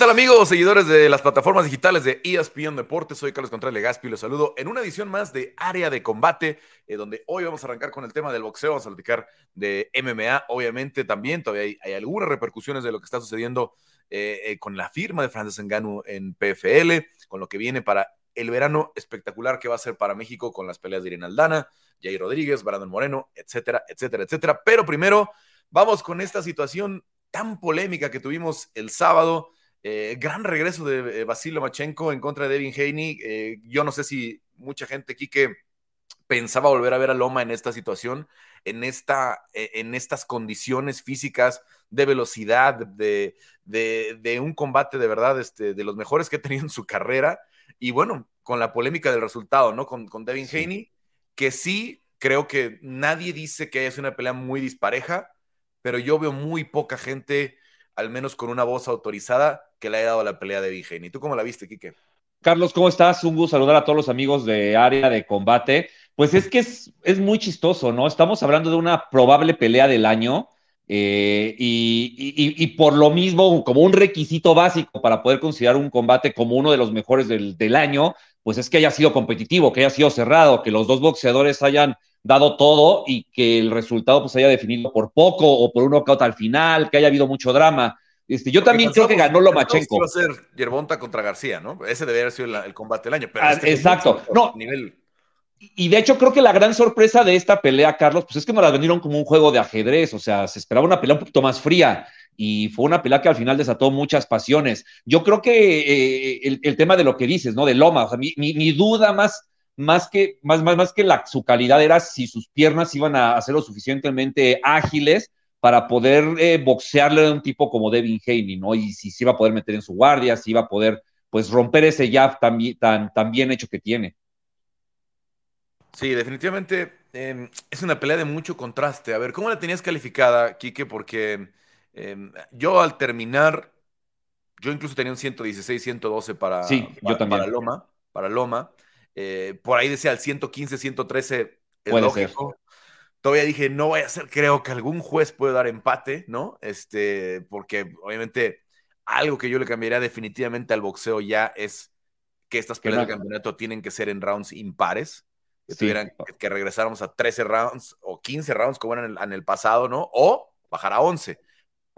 tal amigos, seguidores de las plataformas digitales de ESPN Deportes? Soy Carlos Contreras Legaspi y los saludo en una edición más de Área de Combate, eh, donde hoy vamos a arrancar con el tema del boxeo, vamos a platicar de MMA, obviamente también todavía hay, algunas repercusiones de lo que está sucediendo eh, eh, con la firma de Francis Ngannou en PFL, con lo que viene para el verano espectacular que va a ser para México con las peleas de Irene Aldana, Rodríguez, Brandon Moreno, etcétera, etcétera, etcétera. Pero primero vamos con esta situación tan polémica que tuvimos el sábado eh, gran regreso de Basilio eh, Machenko en contra de Devin Haney. Eh, yo no sé si mucha gente aquí que pensaba volver a ver a Loma en esta situación, en, esta, en estas condiciones físicas de velocidad, de, de, un combate de verdad este, de los mejores que ha tenido en su carrera. Y bueno, con la polémica del resultado, ¿no? Con, con Devin Haney, que sí creo que nadie dice que es una pelea muy dispareja, pero yo veo muy poca gente al menos con una voz autorizada, que le haya dado la pelea de Vigen. ¿Y tú cómo la viste, Quique? Carlos, ¿cómo estás? Un gusto saludar a todos los amigos de área de combate. Pues es que es, muy chistoso, ¿no? Estamos hablando de una probable pelea del año eh, y, por lo mismo, como un requisito básico para poder considerar un combate como uno de los mejores del, del año, pues es que haya sido competitivo, que haya sido cerrado, que los dos boxeadores hayan dado todo y que el resultado pues haya definido por poco o por un knockout al final, que haya habido mucho drama. Este, yo también creo que ganó Lomachenko. Iba a ser Yerbonta contra García, ¿no? Ese debería haber sido el, combate del año. Ah, este exacto. No. Nivel. Y de hecho creo que la gran sorpresa de esta pelea, Carlos, pues es que nos la vendieron como un juego de ajedrez, o sea, se esperaba una pelea un poquito más fría y fue una pelea que al final desató muchas pasiones. Yo creo que eh, el, tema de lo que dices, ¿no? De Loma, o sea, mi, mi duda más más que, más, más, más que la, su calidad era si sus piernas iban a ser lo suficientemente ágiles para poder eh, boxearle a un tipo como Devin Haney, ¿no? Y si se iba a poder meter en su guardia, si iba a poder, pues, romper ese jab tan, tan, tan bien hecho que tiene. Sí, definitivamente em, es una pelea de mucho contraste. A ver, ¿cómo la tenías calificada, Quique? Porque em, yo al terminar, yo incluso tenía un 116, 112 para, sí, yo también. para Loma. Para Loma. Eh, por ahí decía el 115, 113, es lógico. Todavía dije, no voy a ser, creo que algún juez puede dar empate, ¿no? Este, porque obviamente algo que yo le cambiaría definitivamente al boxeo ya es que estas peleas de campeonato tienen que ser en rounds impares, que, tuvieran, que, regresáramos a 13 rounds o 15 rounds como eran en el, pasado, ¿no? O bajar a 11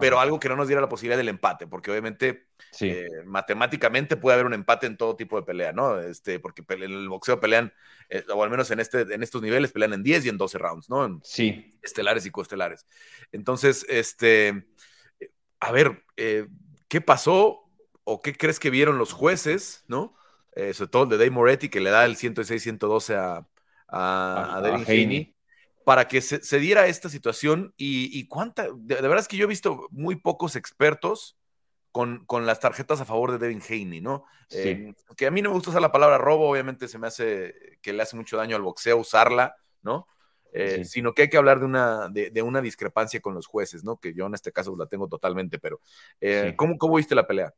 pero algo que no nos diera la posibilidad del empate, porque obviamente eh, matemáticamente puede haber un empate en todo tipo de pelea, ¿no? Este, porque en el boxeo pelean, eh, o al menos en, este, en estos niveles, pelean en 10 y en 12 rounds, ¿no? sí. Estelares y coestelares. Entonces, este, a ver, eh, ¿qué pasó o qué crees que vieron los jueces, ¿no? sobre todo el de Dave Moretti, que le da el 106-112 a, a, a, Devin Haney para que se, diera esta situación y, cuánta, de, verdad es que yo he visto muy pocos expertos con, con las tarjetas a favor de Devin Haney, ¿no? Eh, que a mí no me gusta usar la palabra robo, obviamente se me hace que le hace mucho daño al boxeo usarla, ¿no? Eh, sino que hay que hablar de una, de, una discrepancia con los jueces, ¿no? Que yo en este caso la tengo totalmente, pero eh, ¿cómo, ¿cómo viste la pelea?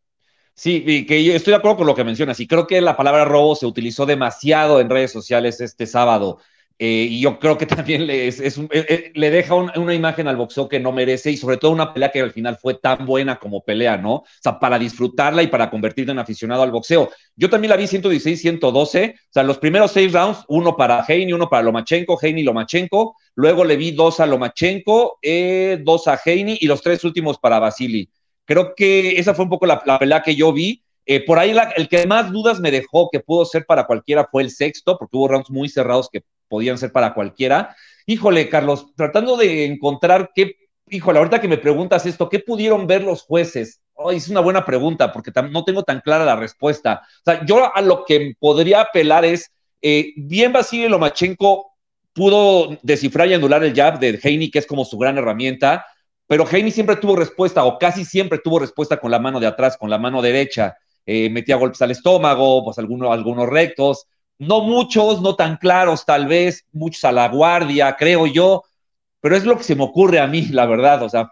Sí, que yo estoy de acuerdo con lo que mencionas, y creo que la palabra robo se utilizó demasiado en redes sociales este sábado. Eh, y yo creo que también le, eh, eh, deja una imagen al boxeo que no merece y sobre todo una pelea que al final fue tan buena como pelea, ¿no? O sea, para disfrutarla y para convertirte en aficionado al boxeo. Yo también la vi 116, 112, o sea, los primeros seis rounds, uno para Heini, uno para Lomachenko, Heini, Lomachenko, luego le vi dos a Lomachenko, dos a Heini y los tres últimos para Vasily. Creo que esa fue un poco la, pelea que yo vi. por ahí el que más dudas me dejó que pudo ser para cualquiera fue el sexto, porque hubo rounds muy cerrados que podían ser para cualquiera. Híjole, Carlos, tratando de encontrar qué, híjole, ahorita que me preguntas esto, ¿qué pudieron ver los jueces? Oh, es una buena pregunta porque no tengo tan clara la respuesta. O sea, yo a lo que podría apelar es, eh, bien Vasily Lomachenko pudo descifrar y anular el jab de Heini, que es como su gran herramienta, pero Heini siempre tuvo respuesta, o casi siempre tuvo respuesta con la mano de atrás, con la mano derecha. Eh, metía golpes al estómago, pues algunos, algunos rectos no muchos, no tan claros tal vez, muchos a la guardia, creo yo, pero es lo que se me ocurre a mí, la verdad, o sea,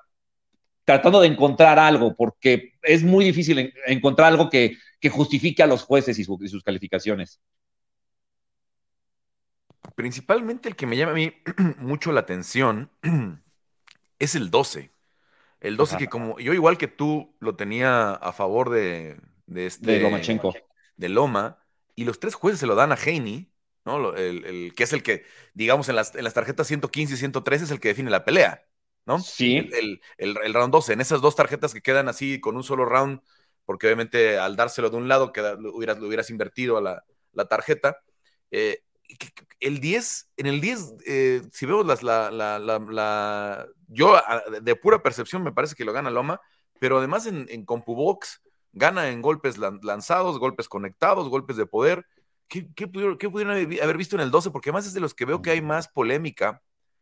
tratando de encontrar algo, porque es muy difícil encontrar algo que, justifique a los jueces y, sus calificaciones. Principalmente el que me llama a mí mucho la atención es el 12. El 12 que como yo igual que tú lo tenía a favor de, de este... De Lomachenko. De Loma, y los tres jueces se lo dan a Haney, ¿no? El, que es el que, digamos, en las, en las tarjetas 115 y 113 es el que define la pelea, ¿no? Sí. El, el, round 12, en esas dos tarjetas que quedan así con un solo round, porque obviamente al dárselo de un lado queda, lo, hubieras, lo hubieras invertido a la, la tarjeta. Eh, el 10, en el 10, eh, si vemos las, la, la, la, yo de pura percepción me parece que lo gana Loma, pero además en, en CompuBox gana en golpes lanzados, golpes conectados, golpes de poder. ¿Qué, qué, pudieron, haber visto en el 12? Porque además es de los que veo que hay más polémica,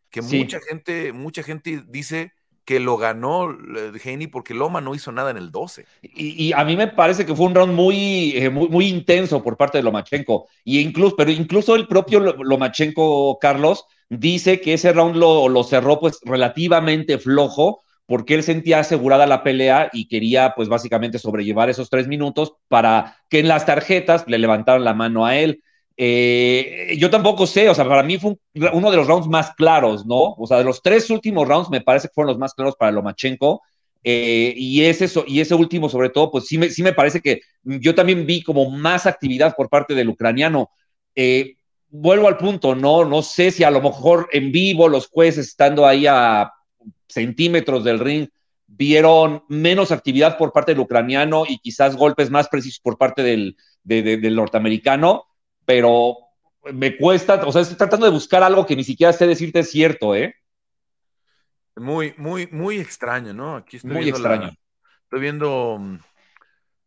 que mucha gente, mucha gente dice que lo ganó Haney porque Loma no hizo nada en el 12. Y, a mí me parece que fue un round muy, eh, muy, muy, intenso por parte de Lomachenko. Y incluso, pero incluso el propio Lomachenko, Carlos, dice que ese round lo, lo cerró pues relativamente flojo porque él sentía asegurada la pelea y quería pues básicamente sobrellevar esos tres minutos para que en las tarjetas le levantaran la mano a él. Eh, yo tampoco sé, o sea, para mí fue uno de los rounds más claros, ¿no? O sea, de los tres últimos rounds me parece que fueron los más claros para Lomachenko. Eh, y, ese, y ese último, sobre todo, pues sí me, sí me parece que yo también vi como más actividad por parte del ucraniano. Eh, vuelvo al punto, ¿no? No sé si a lo mejor en vivo los jueces estando ahí a centímetros del ring, vieron menos actividad por parte del ucraniano y quizás golpes más precisos por parte del, del norteamericano, pero me cuesta, o sea, estoy tratando de buscar algo que ni siquiera sé decirte es cierto, ¿eh? Muy, muy, muy extraño, ¿no? Aquí estoy muy extraño. estoy viendo, mm,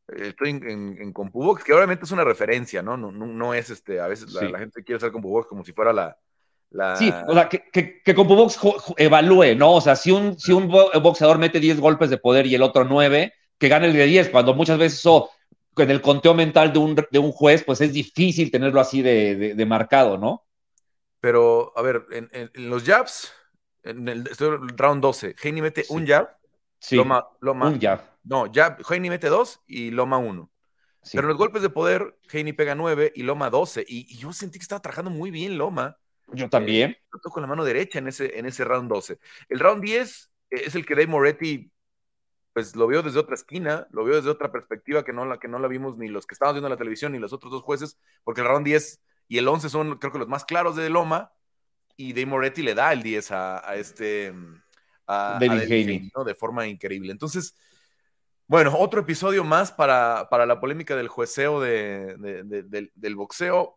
estoy en, en, que obviamente es una referencia, ¿no? No, no, es este, a veces la, gente quiere hacer CompuBox como si fuera la, Sí, o sea, que, que, que Box evalúe, ¿no? O sea, si un, si un boxeador mete 10 golpes de poder y el otro 9, que gane el de 10, cuando muchas veces eso, en el conteo mental de un, de un juez, pues es difícil tenerlo así de, de, marcado, ¿no? Pero, a ver, en, en, los jabs, en el, round 12, Heini mete un jab, sí, Loma, Loma, un jab. No, jab, Heini mete dos y Loma uno. Pero en los golpes de poder, Heini pega 9 y Loma 12. Y, y, yo sentí que estaba trabajando muy bien Loma. Yo también. Eh, con la mano derecha en ese, en ese round 12. El round 10 eh, es el que Dave Moretti, pues lo vio desde otra esquina, lo vio desde otra perspectiva que no la, que no la vimos ni los que estábamos viendo en la televisión ni los otros dos jueces, porque el round 10 y el 11 son creo que los más claros de Loma, y Dave Moretti le da el 10 a, este... A, David ¿no? De forma increíble. Entonces, bueno, otro episodio más para, para la polémica del jueceo de, del, boxeo,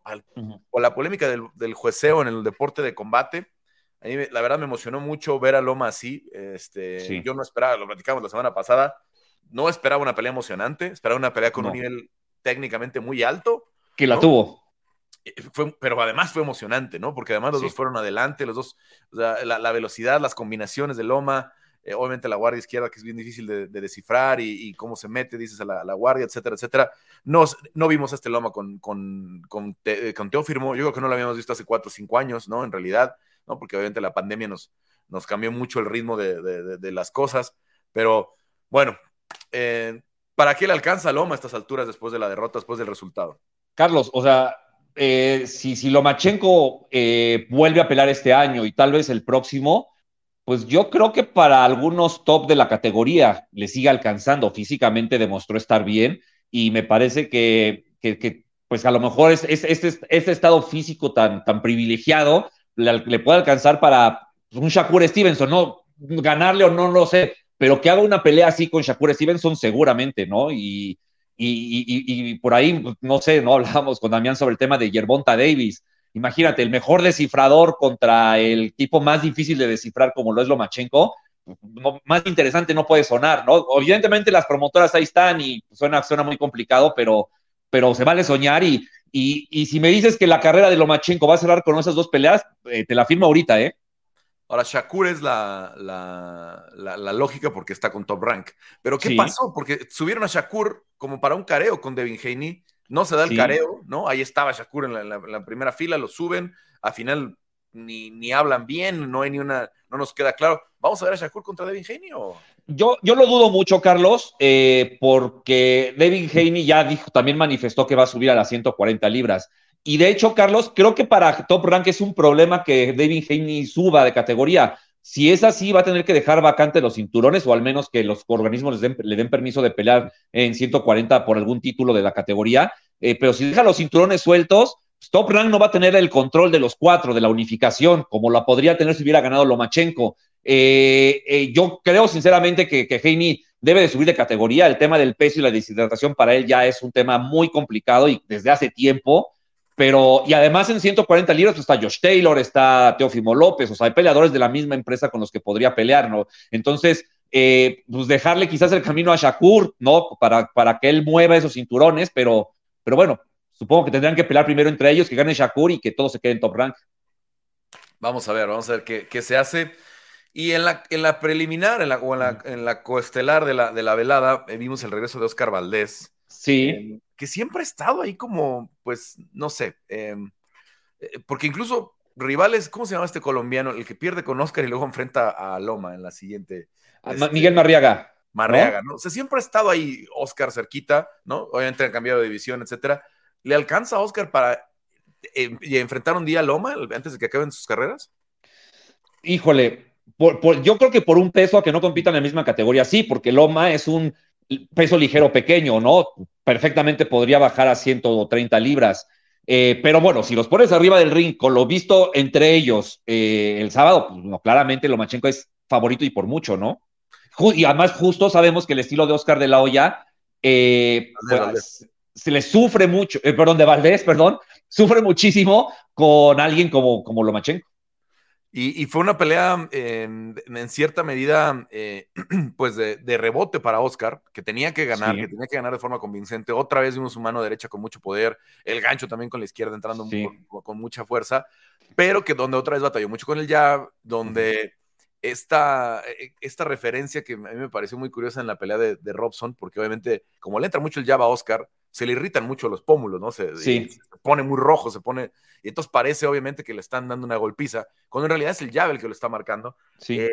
o la polémica del, del, jueceo en el deporte de combate. A mí, la verdad, me emocionó mucho ver a Loma así. Este, Yo no esperaba, lo platicamos la semana pasada, no esperaba una pelea emocionante, esperaba una pelea con un nivel técnicamente muy alto. Que la tuvo. Eh, fue, pero además fue emocionante, ¿no? Porque además los dos fueron adelante, los dos, la, la, velocidad, las combinaciones de Loma, eh, obviamente la guardia izquierda, que es bien difícil de, descifrar y, cómo se mete, dices, a la, guardia, etcétera, etcétera. No, no vimos este Loma con, con, con, te, con Teófirmo, yo creo que no lo habíamos visto hace cuatro o cinco años, ¿no? En realidad, ¿no? Porque obviamente la pandemia nos, nos cambió mucho el ritmo de, de las cosas, pero bueno, eh, ¿para qué le alcanza a Loma a estas alturas después de la derrota, después del resultado? Carlos, o sea, eh, si, si Lomachenko vuelve a pelar este año y tal vez el próximo, pues yo creo que para algunos top de la categoría le sigue alcanzando. Físicamente demostró estar bien y me parece que, pues a lo mejor es, este, este, estado físico tan, tan privilegiado le, puede alcanzar para un Shakur Stevenson, ¿no? Ganarle o no, no sé, pero que haga una pelea así con Shakur Stevenson seguramente, ¿no? Y, y, por ahí, pues, no sé, ¿no? Hablábamos con Damián sobre el tema de Yerbonta Davis Imagínate, el mejor descifrador contra el tipo más difícil de descifrar como lo es Lomachenko, más interesante no puede sonar, ¿no? Evidentemente las promotoras ahí están y suena, suena muy complicado, pero, pero se vale soñar y, y, si me dices que la carrera de Lomachenko va a cerrar con esas dos peleas, eh, te la firmo ahorita, ¿eh? Ahora, Shakur es la, la, lógica porque está con Top Rank. Pero ¿qué pasó? Porque subieron a Shakur como para un careo con Devin Haney no se da el careo, ¿no? Ahí estaba Shakur en la, primera fila, lo suben, al final ni, ni, hablan bien, no hay ni una, no nos queda claro. ¿Vamos a ver a Shakur contra Devin Haney o...? Yo, yo lo dudo mucho, Carlos, eh, porque Devin Haney ya dijo, también manifestó que va a subir a las 140 libras. Y de hecho, Carlos, creo que para Top Rank es un problema que Devin Haney suba de categoría, Si es así, va a tener que dejar vacante los cinturones o al menos que los organismos le den permiso de pelear en 140 por algún título de la categoría. Eh, pero si deja los cinturones sueltos, Top Rank no va a tener el control de los cuatro, de la unificación, como la podría tener si hubiera ganado Lomachenko. Eh, eh, yo creo sinceramente que, que Heini debe de subir de categoría. El tema del peso y la deshidratación para él ya es un tema muy complicado y desde hace tiempo. Pero, y además en 140 libras pues, está Josh Taylor, está Teófimo López, o sea, hay peleadores de la misma empresa con los que podría pelear, ¿no? Entonces, eh, pues dejarle quizás el camino a Shakur, ¿no? Para, para que él mueva esos cinturones, pero, pero bueno, supongo que tendrán que pelear primero entre ellos, que gane Shakur y que todo se quede en top rank. Vamos a ver, vamos a ver qué, qué se hace. Y en la, en la preliminar, en la, o en la, en la coestelar de la, de la velada, eh, vimos el regreso de Oscar Valdés. Sí. Eh, que siempre ha estado ahí como, pues, no sé, em, eh, porque incluso rivales, ¿cómo se llama este colombiano? El que pierde con Oscar y luego enfrenta a Loma en la siguiente. Este, Miguel Marriaga. Marriaga, ¿no? O sea, siempre ha estado ahí Oscar cerquita, ¿no? Obviamente han cambiado de división, etcétera. ¿Le alcanza a Oscar para enfrentar un día a Loma antes de que acaben sus carreras? Híjole, yo creo que por un peso a que no compitan en la misma categoría, sí, porque Loma es un peso ligero pequeño, ¿no? Perfectamente podría bajar a 130 libras. Eh, pero bueno, si los pones arriba del ring, con lo visto entre ellos eh, el sábado, pues no, claramente Lomachenko es favorito y por mucho, ¿no? Y además, justo sabemos que el estilo de Oscar de la Hoya eh, pues, se le sufre mucho, perdón, de Valdés, perdón, sufre muchísimo con alguien como, como Lomachenko. Y, fue una pelea en cierta medida, eh, pues de, rebote para Oscar, que tenía que ganar, que tenía que ganar de forma convincente. Otra vez vimos su mano derecha con mucho poder, el gancho también con la izquierda entrando con, mucha fuerza, pero que donde otra vez batalló mucho con el jab, donde esta, e, esta referencia que a mí me pareció muy curiosa en la pelea de, de Robson, porque obviamente como le entra mucho el jab a Oscar, se le irritan mucho los pómulos, ¿no? Se, se, pone muy rojo, se pone. Y entonces parece, obviamente, que le están dando una golpiza, cuando en realidad es el llave el que lo está marcando. Sí. Eh,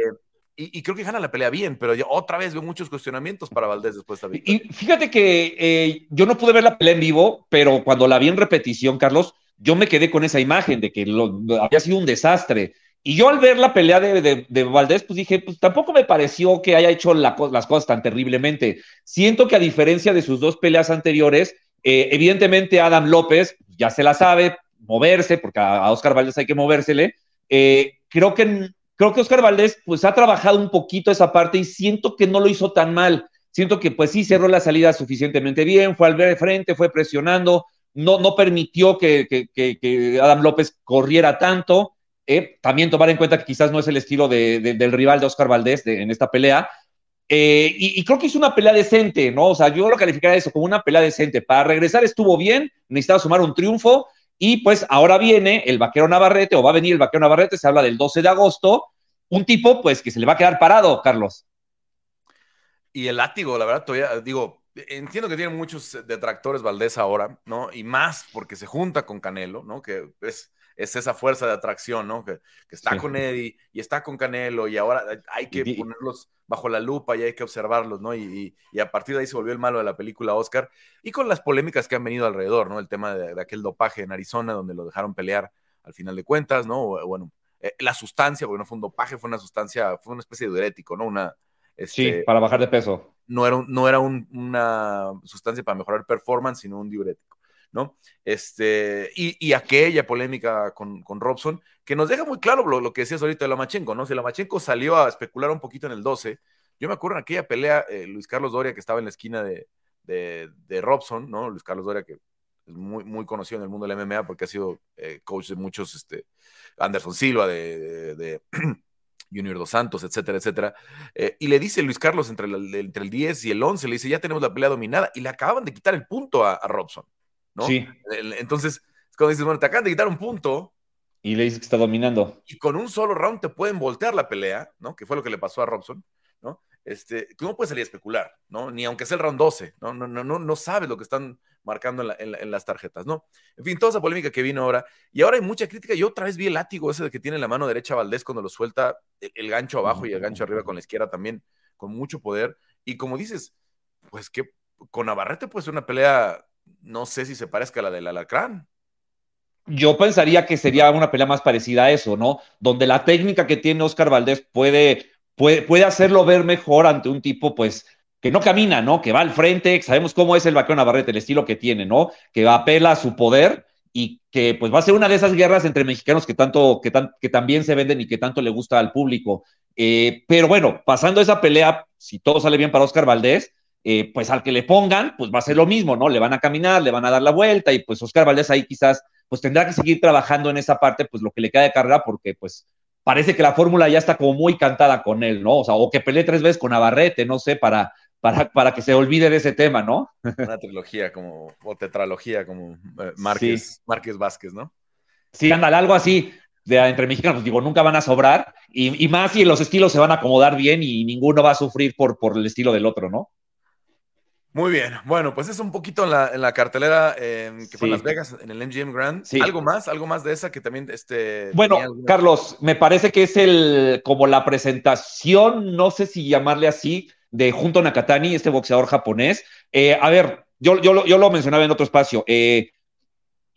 y, creo que gana la pelea bien, pero otra vez veo muchos cuestionamientos para Valdés después de Y fíjate que eh, yo no pude ver la pelea en vivo, pero cuando la vi en repetición, Carlos, yo me quedé con esa imagen de que lo, había sido un desastre. Y yo al ver la pelea de, de, Valdés, pues dije, pues tampoco me pareció que haya hecho las cosas tan terriblemente. Siento que a diferencia de sus dos peleas anteriores, eh, evidentemente Adam López ya se la sabe, moverse, porque a, Oscar Valdés hay que movérsele. Eh, creo, que, creo que Oscar Valdés pues ha trabajado un poquito esa parte y siento que no lo hizo tan mal. Siento que pues sí cerró la salida suficientemente bien, fue al ver frente, fue presionando, no, no permitió que, que Adam López corriera tanto. Eh, también tomar en cuenta que quizás no es el estilo del rival de Oscar Valdés en esta pelea. Eh, y, creo que hizo una pelea decente, ¿no? O sea, yo lo calificaría eso como una pelea decente. Para regresar estuvo bien, necesitaba sumar un triunfo. Y pues ahora viene el vaquero Navarrete, o va a venir el vaquero Navarrete, se habla del 12 de agosto. Un tipo, pues, que se le va a quedar parado, Carlos. Y el látigo, la verdad, todavía, digo, entiendo que tiene muchos detractores Valdés ahora, ¿no? Y más porque se junta con Canelo, ¿no? Que es es esa fuerza de atracción, ¿no? Que, está con Eddie y está con Canelo y ahora hay que ponerlos bajo la lupa y hay que observarlos, ¿no? Y, a partir de ahí se volvió el malo de la película Oscar y con las polémicas que han venido alrededor, ¿no? El tema de, aquel dopaje en Arizona donde lo dejaron pelear al final de cuentas, ¿no? Bueno, eh, la sustancia, porque no fue un dopaje, fue una sustancia, fue una especie de diurético, ¿no? Una, sí, este, para bajar de peso. No era, no era una sustancia para mejorar performance, sino un diurético. Este, y, aquella polémica con, Robson, que nos deja muy claro lo, que decías ahorita de Lomachenko, ¿no? Si Lomachenko salió a especular un poquito en el 12, yo me acuerdo en aquella pelea, eh, Luis Carlos Doria, que estaba en la esquina de, Robson, ¿no? Luis Carlos Doria, que es muy, muy conocido en el mundo del MMA porque ha sido eh, coach de muchos, este, Anderson Silva, de, Junior Dos Santos, etcétera, etcétera. Eh, y le dice Luis Carlos entre el, entre el 10 y el 11, le dice, ya tenemos la pelea dominada, y le acaban de quitar el punto a Robson. ¿No? Sí. Entonces, cuando dices, bueno, te acaban de quitar un punto. Y le dices que está dominando. Y con un solo round te pueden voltear la pelea, ¿no? Que fue lo que le pasó a Robson, ¿no? Este, tú no puedes salir a especular, ¿no? Ni aunque sea el round 12, ¿no? No, no, no, no sabes lo que están marcando en, las tarjetas, ¿no? En fin, toda esa polémica que vino ahora. Y ahora hay mucha crítica. Yo otra vez vi el látigo ese de que tiene la mano derecha Valdés cuando lo suelta, el, gancho abajo y el gancho arriba con la izquierda también, con mucho poder. Y como dices, pues que con Navarrete puede ser una pelea no sé si se parezca a la del alacrán. yo pensaría que sería una pelea más parecida a eso, ¿no? Donde la técnica que tiene Oscar Valdés puede, puede, puede hacerlo ver mejor ante un tipo, pues, que no camina, ¿no? Que va al frente, sabemos cómo es el vaquero Navarrete, el estilo que tiene, ¿no? Que apela a su poder y que pues va a ser una de esas guerras entre mexicanos que tanto, que, tan, que también se venden y que tanto le gusta al público. Eh, pero bueno, pasando esa pelea, si todo sale bien para Oscar Valdés, eh, pues al que le pongan, pues va a ser lo mismo, ¿no? Le van a caminar, le van a dar la vuelta y pues Oscar Valdés ahí quizás pues tendrá que seguir trabajando en esa parte, pues lo que le queda de carga, porque pues parece que la fórmula ya está como muy cantada con él, ¿no? O sea, o que pelee tres veces con Navarrete, no sé, para, para, para que se olvide de ese tema, ¿no? Una trilogía como, o tetralogía como eh, Márquez, Márquez Vázquez, ¿no? Sí, ándale, algo así. De, entre mexicanos, pues digo, nunca van a sobrar, y, y, más si los estilos se van a acomodar bien y ninguno va a sufrir por, por el estilo del otro, ¿no? Muy bien, bueno, pues es un poquito en la, en la cartelera eh, que fue en Las Vegas, en el MGM Grand. Sí. ¿Algo más? ¿Algo más de esa que también este, Bueno, Carlos, me parece que es el como la presentación, no sé si llamarle así, de Junto Nakatani, este boxeador japonés. Eh, a ver, yo, yo, yo, lo mencionaba en otro espacio. Eh,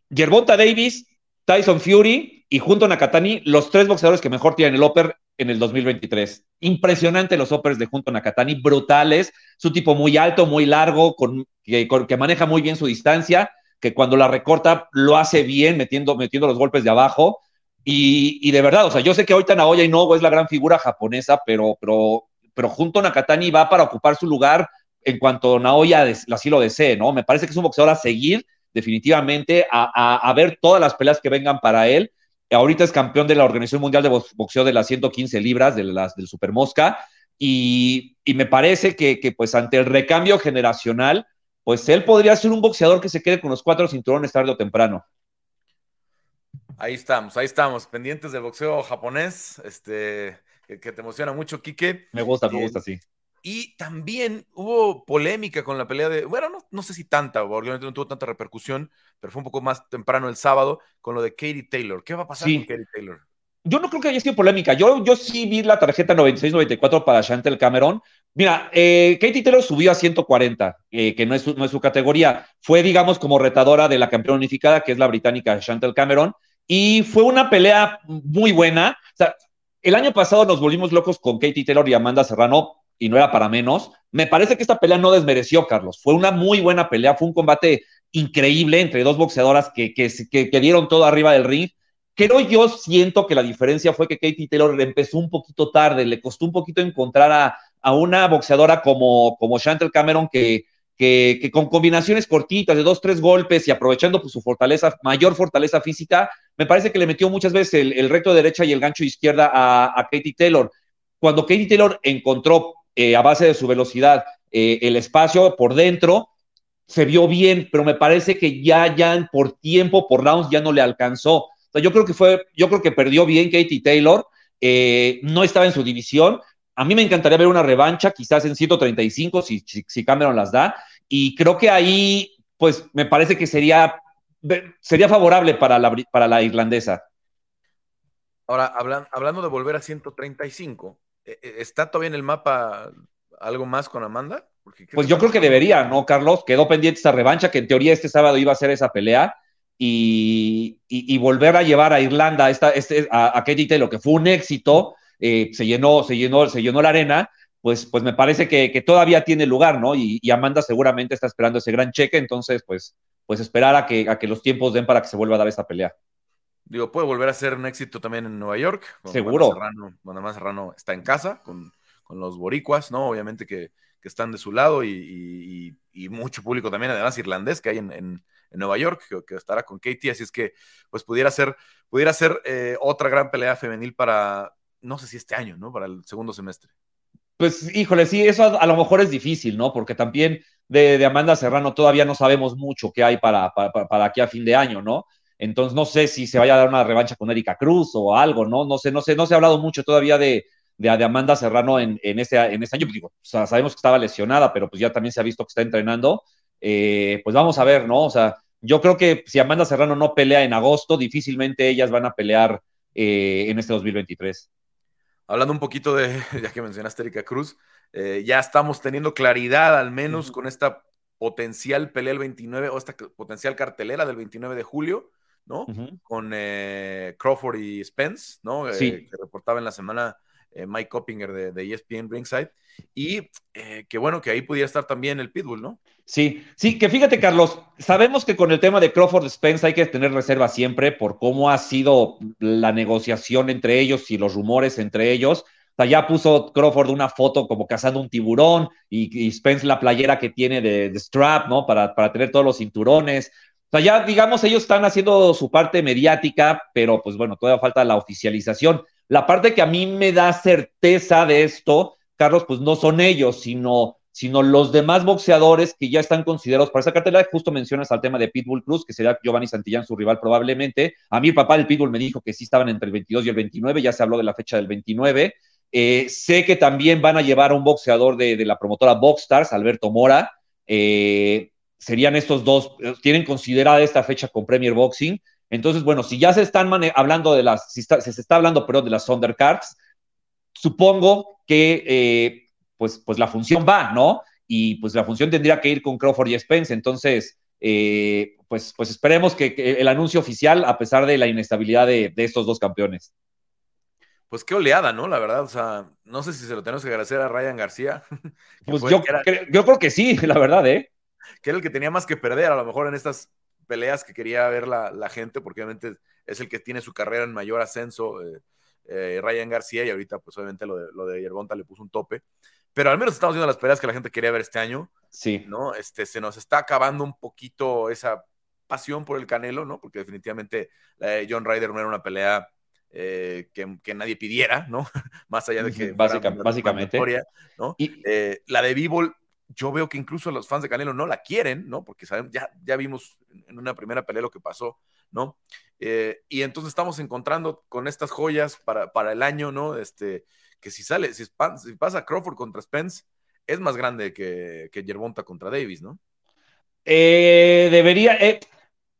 Davis, Tyson Fury y Junto Nakatani, los tres boxeadores que mejor tienen el upper en el 2023. Impresionante los uppers de Junto Nakatani, brutales. Es un tipo muy alto, muy largo, con, que, maneja muy bien su distancia, que cuando la recorta lo hace bien, metiendo, metiendo los golpes de abajo. Y, de verdad, o sea, yo sé que ahorita Naoya Inoue es la gran figura japonesa, pero, pero, pero Junto Nakatani va para ocupar su lugar en cuanto Naoya así lo desee, ¿no? Me parece que es un boxeador a seguir definitivamente, a, a ver todas las peleas que vengan para él Ahorita es campeón de la Organización Mundial de Boxeo de las 115 libras, de las del Super Mosca, y, y me parece que, que, pues ante el recambio generacional, pues él podría ser un boxeador que se quede con los cuatro cinturones tarde o temprano. Ahí estamos, ahí estamos, pendientes del boxeo japonés, este, que, que te emociona mucho, Quique. Me gusta, me gusta, sí. Y también hubo polémica con la pelea de, bueno, no, no sé si tanta, obviamente no tuvo tanta repercusión, pero fue un poco más temprano el sábado con lo de Katie Taylor. ¿Qué va a pasar sí. con Katie Taylor? Yo no creo que haya sido polémica. Yo, yo sí vi la tarjeta 96-94 para Chantel Cameron. Mira, eh, Katie Taylor subió a 140, eh, que no es, su, no es su categoría. Fue, digamos, como retadora de la campeona unificada, que es la británica Chantel Cameron. Y fue una pelea muy buena. O sea, el año pasado nos volvimos locos con Katie Taylor y Amanda Serrano y no era para menos. Me parece que esta pelea no desmereció, Carlos. Fue una muy buena pelea, fue un combate increíble entre dos boxeadoras que, que, que, dieron todo arriba del ring. Pero yo siento que la diferencia fue que Katie Taylor empezó un poquito tarde, le costó un poquito encontrar a, a una boxeadora como, como Chantel Cameron que, que, que, con combinaciones cortitas de dos, tres golpes y aprovechando pues, su fortaleza, mayor fortaleza física, me parece que le metió muchas veces el, el recto derecha y el gancho izquierda a, a Katie Taylor. Cuando Katie Taylor encontró eh, a base de su velocidad eh, el espacio por dentro, se vio bien, pero me parece que ya, ya por tiempo, por rounds, ya no le alcanzó. Yo creo que fue, yo creo que perdió bien Katie Taylor, eh, no estaba en su división. A mí me encantaría ver una revancha, quizás en 135, si, si, Cameron las da, y creo que ahí, pues, me parece que sería, sería favorable para la, para la irlandesa. Ahora, hablan, hablando de volver a 135, ¿E-, e-, ¿Está todavía en el mapa algo más con Amanda? Pues yo creo que debería, ¿no, Carlos? Quedó pendiente esta revancha, que en teoría este sábado iba a ser esa pelea, y, y, y volver a llevar a Irlanda a, esta, este, a, a Katie Taylor, que fue un éxito, eh, se, llenó, se, llenó, se llenó la arena, pues, pues me parece que, que todavía tiene lugar, ¿no? Y, y, Amanda seguramente está esperando ese gran cheque, entonces, pues, pues esperar a que, a que los tiempos den para que se vuelva a dar esta pelea. Digo, puede volver a ser un éxito también en Nueva York. Seguro. Más Serrano está en casa con, con los boricuas, ¿no? Obviamente que, que están de su lado y, y, y, mucho público también, además irlandés, que hay en, en, en Nueva York, que, que, estará con Katie. Así es que, pues pudiera ser, pudiera ser eh, otra gran pelea femenil para, no sé si este año, ¿no? Para el segundo semestre. Pues, híjole, sí, eso a, a lo mejor es difícil, ¿no? Porque también de, de, Amanda Serrano todavía no sabemos mucho qué hay para, para, para aquí a fin de año, ¿no? Entonces no sé si se vaya a dar una revancha con Erika Cruz o algo, ¿no? No sé, no sé, no se ha hablado mucho todavía de, de, de Amanda Serrano en, en, este, en este año. Digo, o sea, sabemos que estaba lesionada, pero pues ya también se ha visto que está entrenando. Eh, pues vamos a ver, ¿no? O sea, yo creo que si Amanda Serrano no pelea en agosto, difícilmente ellas van a pelear eh, en este 2023. Hablando un poquito de, ya que mencionaste Erika Cruz, eh, ya estamos teniendo claridad al menos uh -huh. con esta potencial pelea el 29 o esta potencial cartelera del 29 de julio ¿no? Con eh, Crawford y Spence, ¿no? Sí. que reportaba en la semana Mike Coppinger de, de, ESPN Ringside. Y que bueno, que ahí pudiera estar también el Pitbull, ¿no? Sí, sí, que fíjate, Carlos, sabemos que con el tema de Crawford Spence hay que tener reserva siempre por cómo ha sido la negociación entre ellos y los rumores entre ellos. O sea, ya puso Crawford una foto como cazando un tiburón y, Spence la playera que tiene de, strap, ¿no? Para, para tener todos los cinturones. O sea, ya digamos, ellos están haciendo su parte mediática, pero pues bueno, todavía falta la oficialización. La parte que a mí me da certeza de esto, Carlos, pues no son ellos, sino sino los demás boxeadores que ya están considerados para esa cartera. Justo mencionas al tema de Pitbull Cruz, que sería Giovanni Santillán su rival probablemente. A mí el papá del Pitbull me dijo que sí estaban entre el 22 y el 29, ya se habló de la fecha del 29. Eh, sé que también van a llevar a un boxeador de, la promotora Boxstars, Alberto Mora. Eh, serían estos dos, eh, tienen considerada esta fecha con Premier Boxing. Entonces, bueno, si ya se están hablando de las, si se está hablando, pero de las Undercards, supongo que pues, pues la función va, ¿no? Y pues la función tendría que ir con Crawford y Spence. Entonces, eh, pues, pues esperemos que, el anuncio oficial, a pesar de la inestabilidad de, estos dos campeones. Pues qué oleada, ¿no? La verdad, o sea, no sé si se lo tenemos que agradecer a Ryan García. Pues yo, yo creo que sí, la verdad, ¿eh? Que era el que tenía más que perder, a lo mejor en estas peleas que quería ver la, gente, porque obviamente es el que tiene su carrera en mayor ascenso, eh, eh, Ryan García, y ahorita, pues obviamente lo de, lo de Yerbonta le puso un tope pero al menos estamos viendo las peleas que la gente quería ver este año. Sí. ¿no? Este, se nos está acabando un poquito esa pasión por el Canelo, ¿no? Porque definitivamente la de John Ryder no era una pelea eh, que, nadie pidiera, ¿no? Más allá de que. básicamente. ¿no? Y, eh, la de Bivol, yo veo que incluso los fans de Canelo no la quieren, ¿no? Porque saben, ya, ya vimos en una primera pelea lo que pasó, ¿no? Eh, y entonces estamos encontrando con estas joyas para, para el año, ¿no? Este, que si sale, si, pasa Crawford contra Spence, es más grande que, que Yerbonta contra Davis, ¿no? Eh, debería, eh,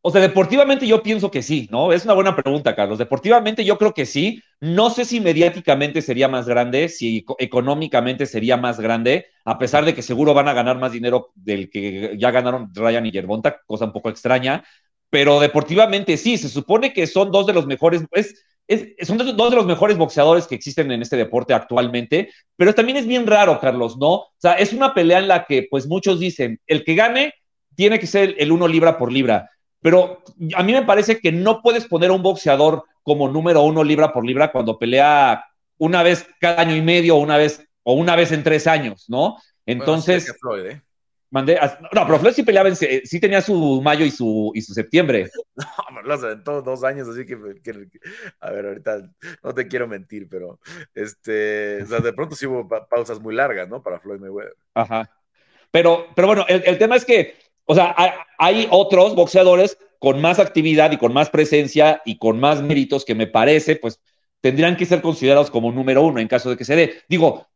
o sea, deportivamente yo pienso que sí, ¿no? Es una buena pregunta, Carlos. Deportivamente yo creo que sí. No sé si mediáticamente sería más grande, si económicamente sería más grande, a pesar de que seguro van a ganar más dinero del que ya ganaron Ryan y Yerbonta, cosa un poco extraña. Pero deportivamente sí, se supone que son dos de los mejores. Es, son dos de los mejores boxeadores que existen en este deporte actualmente, pero también es bien raro, Carlos, ¿no? O sea, es una pelea en la que, pues, muchos dicen, el que gane tiene que ser el uno libra por libra, pero a mí me parece que no puedes poner a un boxeador como número uno libra por libra cuando pelea una vez cada año y medio o una vez, o una vez en tres años, ¿no? Entonces... ¿eh? Mandé no, pero Floyd sí peleaba, en, sí tenía su mayo y su, y su septiembre. No, los aventó dos años, así que, a ver, ahorita no te quiero mentir, pero este, o sea, de pronto sí hubo pausas muy largas, ¿no? Para Floyd Mayweather. Ajá. Pero, pero bueno, el, tema es que, o sea, hay, otros boxeadores con más actividad y con más presencia y con más méritos que me parece, pues tendrían que ser considerados como número uno en caso de que se dé. Digo,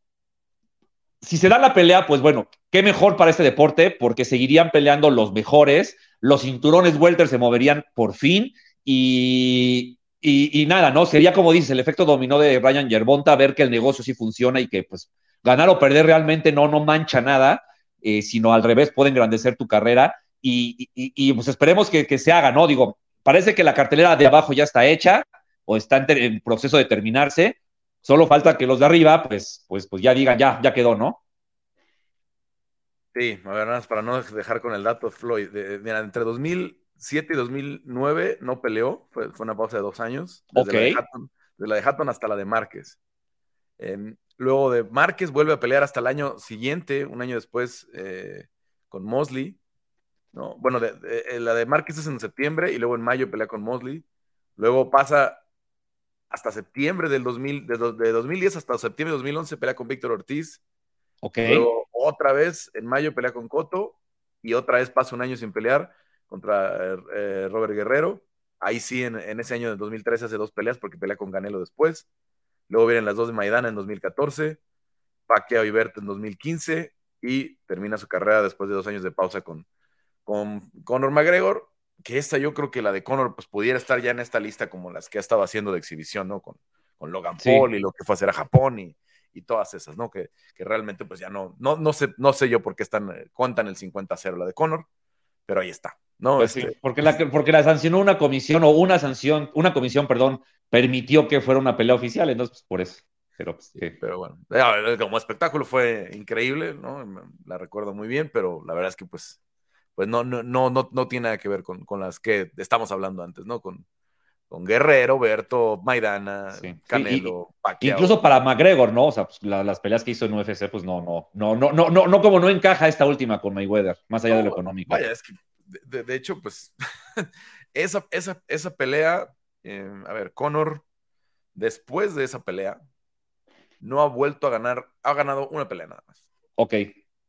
si se da la pelea, pues bueno, qué mejor para este deporte, porque seguirían peleando los mejores, los cinturones welter se moverían por fin y, y, nada, ¿no? Sería como dices, el efecto dominó de Ryan Yerbonta, ver que el negocio sí funciona y que pues ganar o perder realmente no, no mancha nada, eh, sino al revés, puede engrandecer tu carrera y, y pues esperemos que, que, se haga, ¿no? Digo, parece que la cartelera de abajo ya está hecha o está en, en proceso de terminarse Solo falta que los de arriba, pues, pues, pues ya digan, ya, ya quedó, ¿no? Sí, a ver, nada más para no dejar con el dato, Floyd. mira, entre 2007 y 2009 no peleó, fue, una pausa de dos años. Desde, la, de Hatton, la de Hatton hasta la de Márquez. Em, luego de Márquez vuelve a pelear hasta el año siguiente, un año después, eh, con Mosley. ¿no? Bueno, eh, la de Márquez es en septiembre y luego en mayo pelea con Mosley. Luego pasa hasta septiembre del 2000, de, 2010 hasta septiembre de 2011 pelea con Víctor Ortiz. Ok. Luego otra vez en mayo pelea con Coto y otra vez pasa un año sin pelear contra eh, Robert Guerrero. Ahí sí, en, ese año de 2013 hace dos peleas porque pelea con Ganelo después. Luego vienen las dos de Maidana en 2014, Pacquiao y Berto en 2015 y termina su carrera después de dos años de pausa con, con Conor McGregor que esta yo creo que la de Conor pues pudiera estar ya en esta lista como las que ha estado haciendo de exhibición, ¿no? Con, con Logan Paul y lo que fue a hacer a Japón y, y todas esas, ¿no? Que, que, realmente pues ya no, no, no sé, no sé yo por qué están, cuentan el 50-0 la de Conor, pero ahí está, No, pues este porque, la, porque la sancionó una comisión o una sanción, una comisión, perdón, permitió que fuera una pelea oficial, entonces pues, por eso. Pero, pues, pero bueno, eh, como espectáculo fue increíble, ¿no? La recuerdo muy bien, pero la verdad es que pues, pues no, no, no, no, no tiene nada que ver con, con las que estamos hablando antes, ¿no? Con, con Guerrero, Berto, Maidana, Canelo, Incluso para McGregor, ¿no? O sea, pues, las peleas que hizo en UFC, pues no, no, no, no, no, no, no como no encaja esta última con Mayweather, más allá de lo económico. Vaya, es que, de, hecho, pues, esa, esa, esa pelea, eh, a ver, Conor, después de esa pelea, no ha vuelto a ganar, ha ganado una pelea nada más. Ok.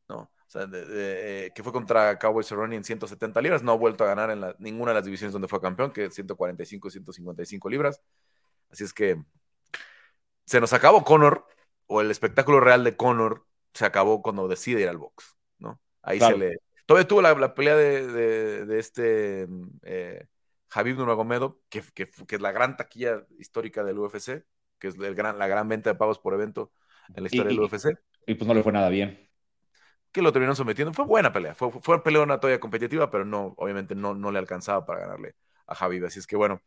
¿No? O sea, eh, que fue contra Cowboy Cerrone en 170 libras, no ha vuelto a ganar en ninguna de las divisiones donde fue campeón, que es 145 y 155 libras. Así es que se nos acabó Conor, o el espectáculo real de Conor se acabó cuando decide ir al box, ¿no? Ahí se le... Todavía tuvo la, pelea de, este eh, Javib Nurmagomedov, que, que, que, es la gran taquilla histórica del UFC, que es el gran, la gran venta de pagos por evento en la historia del UFC. Y pues no le fue nada bien. Que lo terminó sometiendo. Fue buena pelea. Fue, fue pelea una todavía competitiva, pero no, obviamente no, no le alcanzaba para ganarle a Javi. Así es que bueno,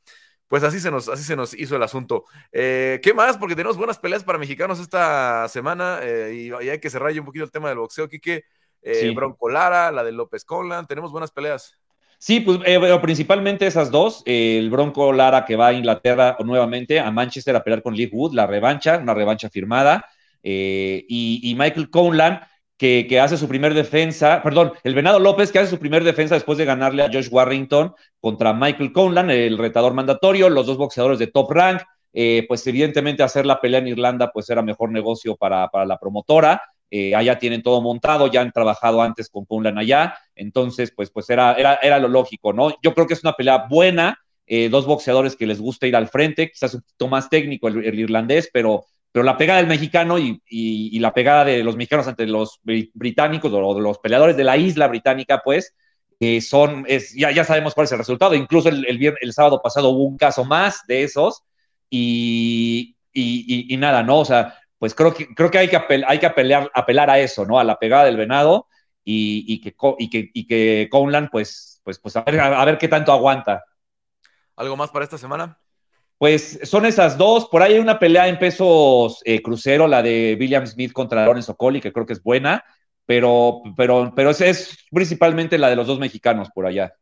pues así se nos, así se nos hizo el asunto. Eh, ¿Qué más? Porque tenemos buenas peleas para mexicanos esta semana eh, y, hay que cerrar ya un poquito el tema del boxeo, Quique. Eh, Bronco Lara, la de López Conlan. Tenemos buenas peleas. Sí, pues eh, principalmente esas dos. el Bronco Lara que va a Inglaterra nuevamente, a Manchester a pelear con Lee Wood, la revancha, una revancha firmada. Eh, y, Michael Conlan que, hace su primer defensa, perdón, el Venado López que hace su primer defensa después de ganarle a Josh Warrington contra Michael Conlan, el retador mandatorio, los dos boxeadores de top rank. Eh, pues evidentemente hacer la pelea en Irlanda pues era mejor negocio para, para la promotora. Eh, allá tienen todo montado, ya han trabajado antes con Conlan allá, entonces pues, pues era, era, era lo lógico, ¿no? Yo creo que es una pelea buena, eh, dos boxeadores que les gusta ir al frente, quizás un poquito más técnico el, irlandés, pero, pero la pegada del mexicano y, la pegada de los mexicanos ante los británicos o de los peleadores de la isla británica, pues, eh, son, es, ya, ya sabemos cuál es el resultado, incluso el, el, sábado pasado hubo un caso más de esos y, y nada, ¿no? O sea, pues creo que, creo que hay que, hay que apelar, apelar a eso, ¿no? A la pegada del venado y, que, y que, y que Conlan, pues, pues, pues a, ver, a ver qué tanto aguanta. ¿Algo más para esta semana? Pues son esas dos. Por ahí hay una pelea en pesos eh, crucero, la de William Smith contra Lorenzo Colli, que creo que es buena, pero, pero, pero es, es principalmente la de los dos mexicanos por allá.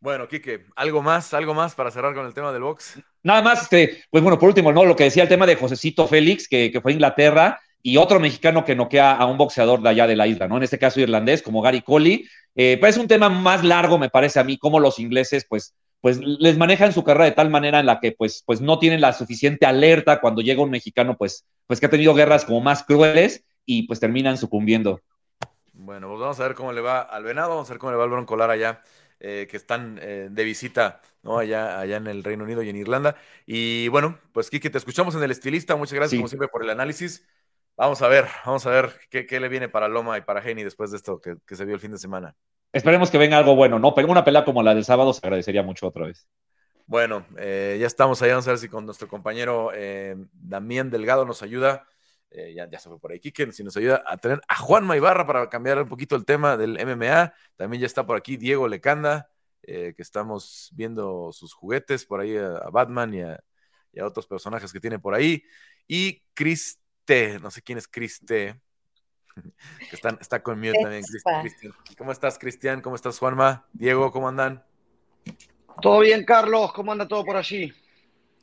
Bueno, Quique, ¿algo más, algo más para cerrar con el tema del box? Nada más, este, pues bueno, por último, ¿no? Lo que decía el tema de Josecito Félix, que, fue a Inglaterra, y otro mexicano que noquea a un boxeador de allá de la isla, ¿no? En este caso irlandés, como Gary Coley. Eh, pues es un tema más largo, me parece a mí, como los ingleses, pues, pues les manejan su carrera de tal manera en la que, pues, pues no tienen la suficiente alerta cuando llega un mexicano, pues, pues que ha tenido guerras como más crueles y pues terminan sucumbiendo. Bueno, pues vamos a ver cómo le va al venado, vamos a ver cómo le va al broncolar allá eh, que están eh, de visita ¿no? allá, allá en el Reino Unido y en Irlanda. Y bueno, pues Kiki, te escuchamos en el estilista. Muchas gracias, como siempre, por el análisis. Vamos a ver, vamos a ver qué, qué le viene para Loma y para Geni después de esto que, que, se vio el fin de semana. Esperemos que venga algo bueno, ¿no? Pero una pelea como la del sábado se agradecería mucho otra vez. Bueno, eh, ya estamos allá, vamos a ver si con nuestro compañero Damián Delgado nos ayuda eh, ya, ya, se fue por aquí, que si nos ayuda a tener a Juan Maibarra para cambiar un poquito el tema del MMA. También ya está por aquí Diego Lecanda, eh, que estamos viendo sus juguetes por ahí a, Batman y a, otros personajes que tiene por ahí. Y Chris T, no sé quién es Chris T, que están, está conmigo también. Cristian. ¿Cómo estás, Cristian? ¿Cómo estás, Juanma? Diego, ¿cómo andan? Todo bien, Carlos. ¿Cómo anda todo por allí?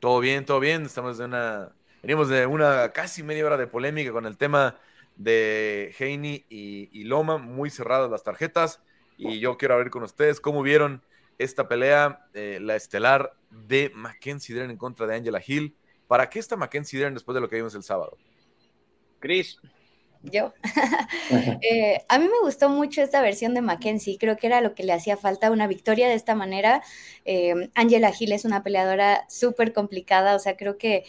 Todo bien, todo bien. Estamos de una Venimos de una casi media hora de polémica con el tema de Heini y, Loma, muy cerradas las tarjetas. Y yo quiero ver con ustedes cómo vieron esta pelea, eh, la estelar de Mackenzie Dern en contra de Angela Hill. ¿Para qué está Mackenzie Dern después de lo que vimos el sábado? Chris. Yo. Eh, a mí me gustó mucho esta versión de Mackenzie, creo que era lo que le hacía falta, una victoria de esta manera. Eh, Angela Hill es una peleadora súper complicada, o sea, creo que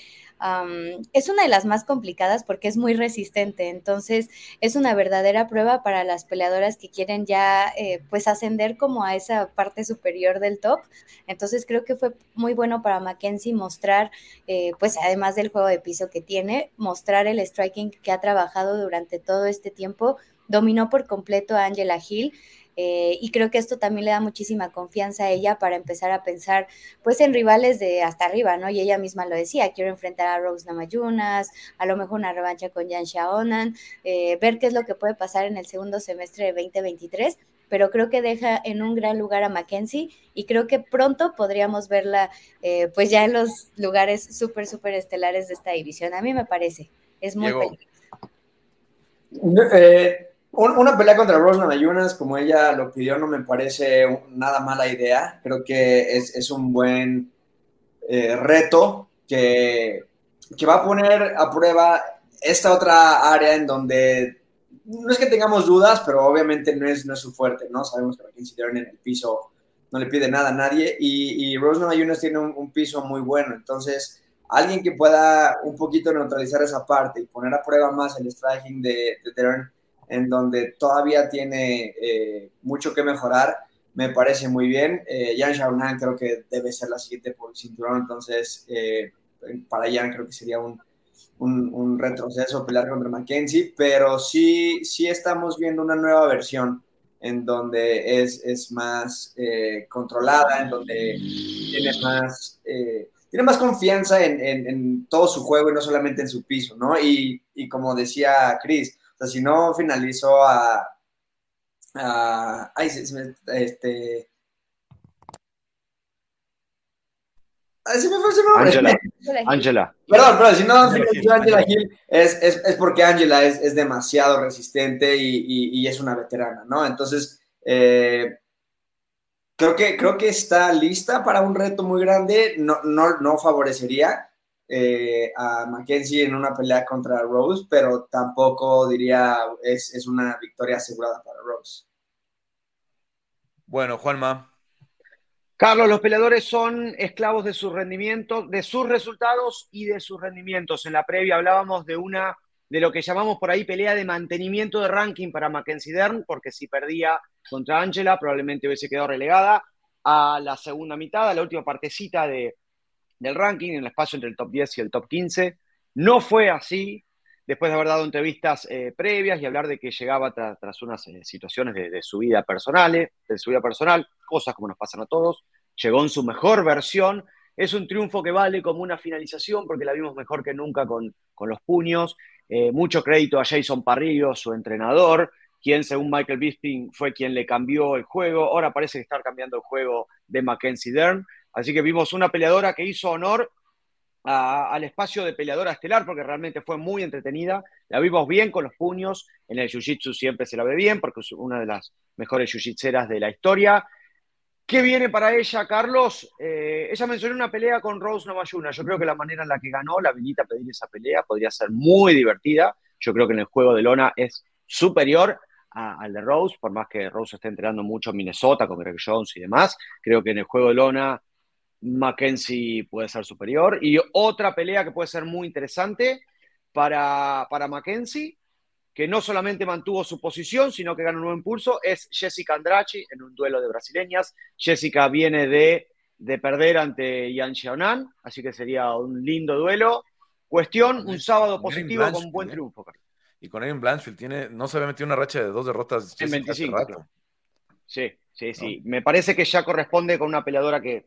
es una de las más complicadas porque es muy resistente, entonces es una verdadera prueba para las peleadoras que quieren ya eh, pues ascender como a esa parte superior del top. Entonces creo que fue muy bueno para Mackenzie mostrar, eh, pues además del juego de piso que tiene, mostrar el striking que ha trabajado durante todo este tiempo. Dominó por completo a Angela Hill eh, y creo que esto también le da muchísima confianza a ella para empezar a pensar pues en rivales de hasta arriba, ¿no? Y ella misma lo decía, quiero enfrentar a Rose Namayunas, a lo mejor una revancha con Jan Shaonan, eh, ver qué es lo que puede pasar en el segundo semestre de 2023 pero creo que deja en un gran lugar a Mackenzie y creo que pronto podríamos verla eh, pues ya en los lugares súper, súper estelares de esta división. A mí me parece, es muy eh, una pelea contra Rose Namajunas, como ella lo pidió, no me parece nada mala idea. Creo que es, un buen eh, reto que, que va a poner a prueba esta otra área en donde no es que tengamos dudas, pero obviamente no es, no es su fuerte, ¿no? Sabemos que Mackenzie Dern en el piso no le pide nada a nadie y, y Rose Namajunas tiene un, piso muy bueno, entonces alguien que pueda un poquito neutralizar esa parte y poner a prueba más el striking de, de en donde todavía tiene eh, mucho que mejorar, me parece muy bien. Eh, Jan Xiaonan creo que debe ser la siguiente por el cinturón, entonces eh, para Jan creo que sería un, un, retroceso pelear contra Mackenzie, pero sí, sí estamos viendo una nueva versión en donde es, es más eh, controlada, en donde tiene más, eh, tiene más confianza en, en, todo su juego y no solamente en su piso, ¿no? Y, y como decía Chris, o sea, si no finalizó a... a ay, este, Así me fue su nombre. Angela. Angela. Perdón, pero si no Angela Hill es, es, es, porque Angela es, es demasiado resistente y, y, y, es una veterana, ¿no? Entonces, eh, creo, que, creo que está lista para un reto muy grande. No, no, no favorecería eh, a Mackenzie en una pelea contra Rose, pero tampoco diría es, es una victoria asegurada para Rose. Bueno, Juanma, Carlos, los peleadores son esclavos de sus rendimientos, de sus resultados y de sus rendimientos. En la previa hablábamos de una de lo que llamamos por ahí pelea de mantenimiento de ranking para Mackenzie Dern, porque si perdía contra Angela probablemente hubiese quedado relegada a la segunda mitad, a la última partecita de, del ranking, en el espacio entre el top 10 y el top 15. No fue así, después de haber dado entrevistas eh, previas y hablar de que llegaba tras unas eh, situaciones de, su vida personal, eh, de su vida personal, cosas como nos pasan a todos, llegó en su mejor versión. Es un triunfo que vale como una finalización porque la vimos mejor que nunca con, los puños. mucho crédito a Jason Parrillo, su entrenador, quien según Michael Bisping fue quien le cambió el juego. Ahora parece está cambiando el juego de Mackenzie Dern. Así que vimos una peleadora que hizo honor al espacio de peleadora estelar porque realmente fue muy entretenida. La vimos bien con los puños. En el jiu-jitsu siempre se la ve bien porque es una de las mejores jiu-jitseras de la historia. ¿Qué viene para ella, Carlos? Eh, ella mencionó una pelea con Rose Namajunas. Yo creo que la manera en la que ganó la habilita a pedir esa pelea. Podría ser muy divertida. Yo creo que en el juego de Lona es superior al de Rose, por más que Rose esté entrenando mucho en Minnesota con Greg Jones y demás. Creo que en el juego de Lona Mackenzie puede ser superior. Y otra pelea que puede ser muy interesante para, para Mackenzie, que no solamente mantuvo su posición, sino que ganó un nuevo impulso, es Jessica Andrachi en un duelo de brasileñas. Jessica viene de, de perder ante Yan Xiaonan, así que sería un lindo duelo. Cuestión, un sábado positivo con un buen triunfo. Y con Erin Blanchfield tiene, no se había metido una racha de dos derrotas en 25. Sí, sí, sí. Me parece que ya corresponde con una peleadora que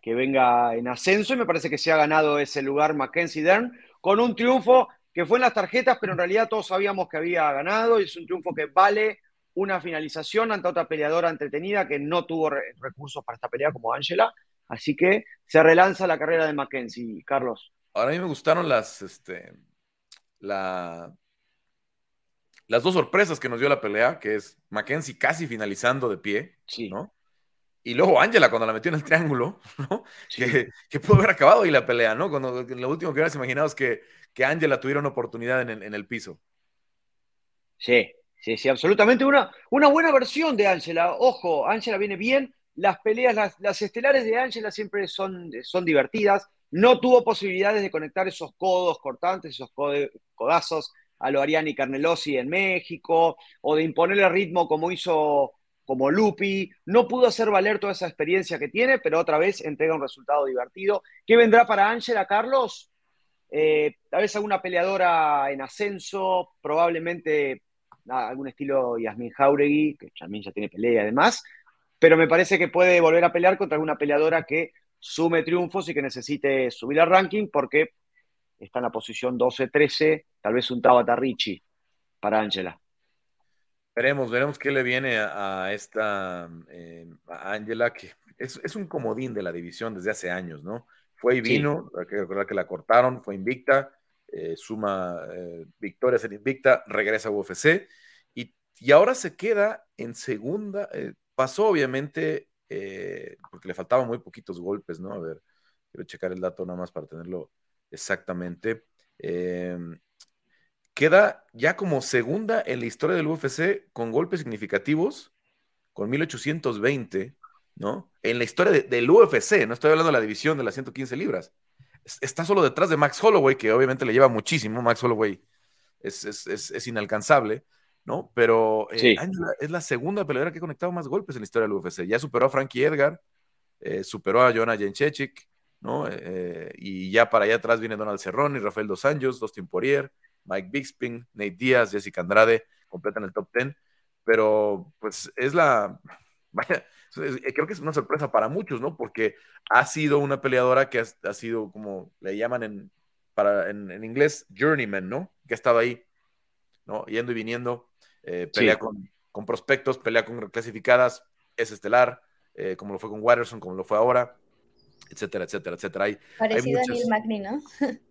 que venga en ascenso y me parece que se ha ganado ese lugar Mackenzie Dern con un triunfo que fue en las tarjetas, pero en realidad todos sabíamos que había ganado y es un triunfo que vale una finalización ante otra peleadora entretenida que no tuvo recursos para esta pelea como Angela. Así que se relanza la carrera de Mackenzie, Carlos. Ahora a mí me gustaron las, este, la, las dos sorpresas que nos dio la pelea, que es Mackenzie casi finalizando de pie, sí. ¿no? Y luego Ángela cuando la metió en el triángulo, ¿no? Que, que, pudo haber acabado ahí la pelea, ¿no? Cuando lo último que hubieras imaginado es que, que Ángela tuviera una oportunidad en el, en el, piso. Sí, sí, sí, absolutamente. Una, una buena versión de Ángela. Ojo, Ángela viene bien. Las peleas, las, las estelares de Ángela siempre son, son divertidas. No tuvo posibilidades de conectar esos codos cortantes, esos codazos a lo Ariani Carnelosi en México, o de imponerle ritmo como hizo como Lupi, no pudo hacer valer toda esa experiencia que tiene, pero otra vez entrega un resultado divertido. ¿Qué vendrá para Ángela, Carlos? Eh, tal vez alguna peleadora en ascenso, probablemente algún estilo Yasmin Jauregui, que también ya tiene pelea además, pero me parece que puede volver a pelear contra alguna peleadora que sume triunfos y que necesite subir al ranking porque está en la posición 12-13, tal vez un Tabata Ricci para Ángela. Veremos, veremos qué le viene a, esta eh, Ángela, que es, un comodín de la división desde hace años, ¿no? Fue y vino, hay que recordar que la cortaron, fue invicta, eh, suma eh, victorias en invicta, regresa a UFC y, y ahora se queda en segunda, pasó obviamente porque le faltaban muy poquitos golpes, ¿no? A ver, quiero checar el dato nada más para tenerlo exactamente. Queda ya como segunda en la historia del UFC con golpes significativos, con 1820 ¿no? En la historia del UFC, no estoy hablando de la división de las 115 libras. Está solo detrás de Max Holloway, que obviamente le lleva muchísimo. Max Holloway es, inalcanzable, ¿no? Pero eh, es la segunda peleadora que ha conectado más golpes en la historia del UFC. Ya superó a Frankie Edgar, eh, superó a Jonah Jędrzejczyk, ¿no? Eh, y ya para allá atrás viene Donald Cerrone, Rafael Dos Anjos, Dustin Poirier, Mike Bixping, Nate Díaz, Jessica Andrade, completan el top 10. Pero, pues, es la... Vaya, eh, creo que es una sorpresa para muchos, ¿no? Porque ha sido una peleadora que ha, sido, como le llaman en, para, en, inglés, journeyman, ¿no? Que ha estado ahí, ¿no? Yendo y viniendo, eh, pelea con, con, prospectos, pelea con clasificadas, es estelar, eh, como lo fue con Watterson, como lo fue ahora, etcétera, etcétera, etcétera. Hay, Parecido a Neil Magny, ¿no?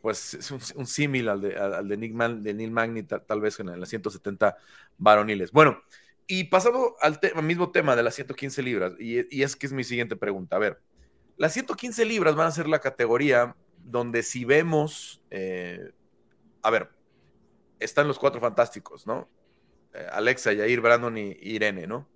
pues es un, símil al de, al de, Neil Magny, tal, vez en las 170 varoniles. Bueno, y pasando al, mismo tema de las 115 libras, y, es que es mi siguiente pregunta. A ver, las 115 libras van a ser la categoría donde si vemos, eh, a ver, están los cuatro fantásticos, ¿no? Eh, Alexa, Yair, Brandon y, Irene, ¿no?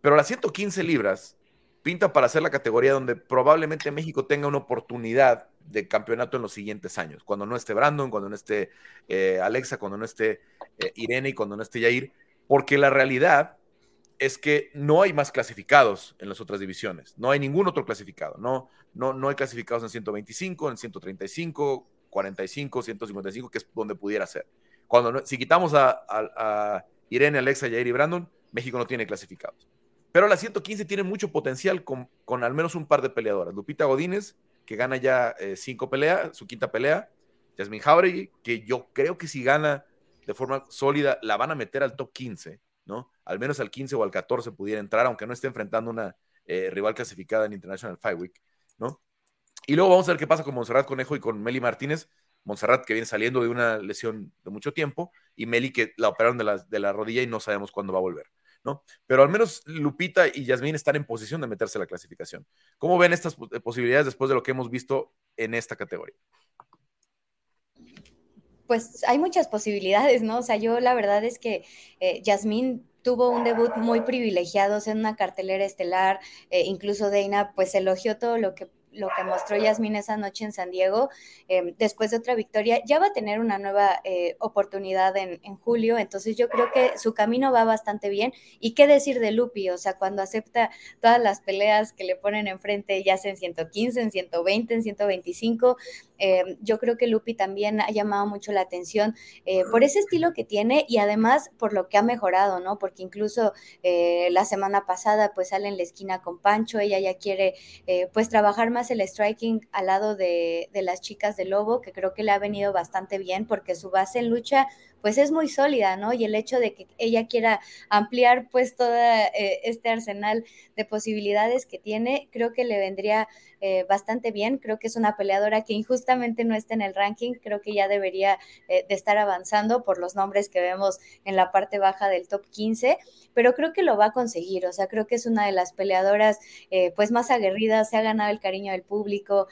Pero las 115 libras pinta para ser la categoría donde probablemente México tenga una oportunidad de campeonato en los siguientes años, cuando no esté Brandon, cuando no esté eh, Alexa, cuando no esté Irene y cuando no esté Yair porque la realidad es que no hay más clasificados en las otras divisiones, no hay ningún otro clasificado, no, no, no hay clasificados en 125, en 135, 45, 155, que es donde pudiera ser. Cuando, si quitamos a, Irene, Alexa, Jair y Brandon, México no tiene clasificados. Pero la 115 tiene mucho potencial con, con al menos un par de peleadoras. Lupita Godínez, que gana ya eh, cinco peleas, su quinta pelea. Jasmine Jauregui, que yo creo que si gana de forma sólida, la van a meter al top 15, ¿no? Al menos al 15 o al 14 pudiera entrar, aunque no esté enfrentando una eh, rival clasificada en International Fight Week, ¿no? Y luego vamos a ver qué pasa con Monserrat Conejo y con Meli Martínez. Monserrat que viene saliendo de una lesión de mucho tiempo y Meli que la operaron de la, de la rodilla y no sabemos cuándo va a volver. ¿No? Pero al menos Lupita y Yasmín están en posición de meterse a la clasificación. ¿Cómo ven estas posibilidades después de lo que hemos visto en esta categoría? pues hay muchas posibilidades, ¿no? O sea, yo la verdad es que eh, Yasmín tuvo un debut muy privilegiado en una cartelera estelar, eh, incluso Deina pues elogió todo lo que lo que mostró Yasmin esa noche en San Diego, em, después de otra victoria, ya va a tener una nueva eh, oportunidad en, julio, entonces yo creo que su camino va bastante bien. ¿Y qué decir de Lupi? O sea, cuando acepta todas las peleas que le ponen enfrente, ya sea en 115, en 120, en 125, em, yo creo que Lupi también ha llamado mucho la atención eh, por ese estilo que tiene y además por lo que ha mejorado, ¿no? Porque incluso eh, la semana pasada pues sale en la esquina con Pancho, ella ya quiere pues trabajar más el striking al lado de, de, las chicas de Lobo, que creo que le ha venido bastante bien porque su base en lucha pues es muy sólida, ¿no? Y el hecho de que ella quiera ampliar pues todo eh, este arsenal de posibilidades que tiene, creo que le vendría eh, bastante bien. Creo que es una peleadora que injustamente no está en el ranking, creo que ya debería eh, de estar avanzando por los nombres que vemos en la parte baja del top 15, pero creo que lo va a conseguir, o sea, creo que es una de las peleadoras pues más aguerridas, se ha ganado el cariño del público,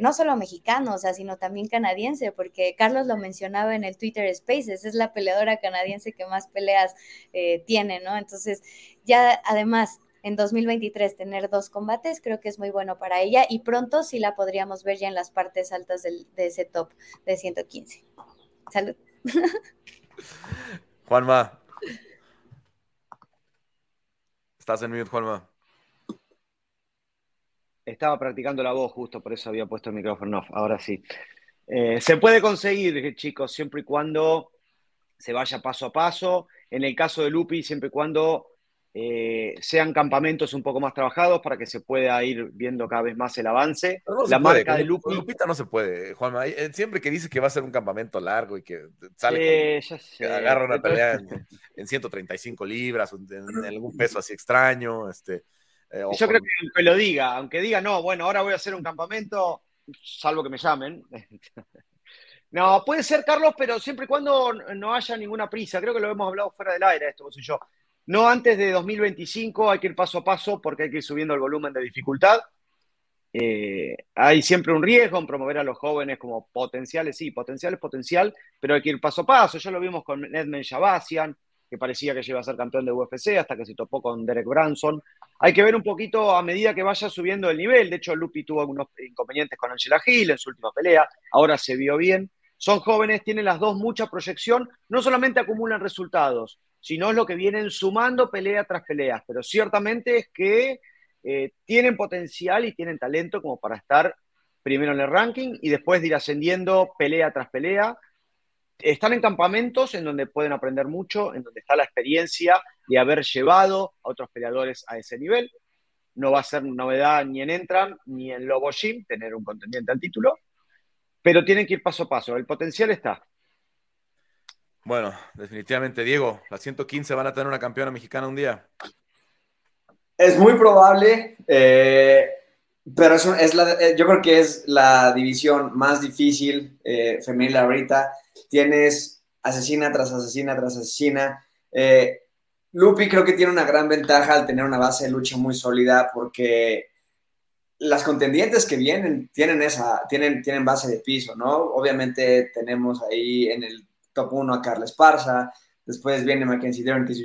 no solo mexicano, o sea, sino también canadiense, porque Carlos lo mencionaba en el Twitter Space es la peleadora canadiense que más peleas eh, tiene, ¿no? Entonces, ya además en 2023 tener dos combates, creo que es muy bueno para ella y pronto sí la podríamos ver ya en las partes altas de ese top de 115. Salud. Juanma. Estás en mute, Juanma. Estaba practicando la voz justo, por eso había puesto el micrófono off. Ahora sí. Eh, se puede conseguir, chicos, siempre y cuando se vaya paso a paso. En el caso de Lupi, siempre y cuando eh, sean campamentos un poco más trabajados para que se pueda ir viendo cada vez más el avance. la marca de Lupi. Lupita no se puede, Juanma. Eh, siempre que dice que va a ser un campamento largo y que sale que agarra una pelea en, 135 libras, en, algún peso así extraño. Este, eh, Yo creo que, lo diga, aunque diga, no, bueno, ahora voy a hacer un campamento, salvo que me llamen. No, puede ser, Carlos, pero siempre y cuando no haya ninguna prisa. Creo que lo hemos hablado fuera del aire, esto, sé yo. No antes de 2025, hay que ir paso a paso porque hay que ir subiendo el volumen de dificultad. Eh, hay siempre un riesgo en promover a los jóvenes como potenciales, sí, potencial es potencial, pero hay que ir paso a paso. Ya lo vimos con Edmund Shabasian, que parecía que iba a ser campeón de UFC hasta que se topó con Derek Branson. Hay que ver un poquito a medida que vaya subiendo el nivel. De hecho, Lupi tuvo algunos inconvenientes con Angela Hill en su última pelea, ahora se vio bien. Son jóvenes, tienen las dos mucha proyección, no solamente acumulan resultados, sino es lo que vienen sumando pelea tras pelea. Pero ciertamente es que eh, tienen potencial y tienen talento como para estar primero en el ranking y después de ir ascendiendo pelea tras pelea. Están en campamentos en donde pueden aprender mucho, en donde está la experiencia de haber llevado a otros peleadores a ese nivel. No va a ser novedad ni en Entram ni en Lobo Gym tener un contendiente al título, pero tienen que ir paso a paso. El potencial está. Bueno, definitivamente, Diego, las 115 van a tener una campeona mexicana un día. Es muy probable, eh, pero es, la, eh, yo creo que es la división más difícil eh, femenil ahorita. Tienes asesina tras asesina tras asesina. Lupi creo que tiene una gran ventaja al tener una base de lucha muy sólida porque las contendientes que vienen tienen esa, tienen, tienen base de piso, ¿no? Obviamente tenemos ahí en el top 1 a Carla Esparza, después viene Mackenzie Dern, que es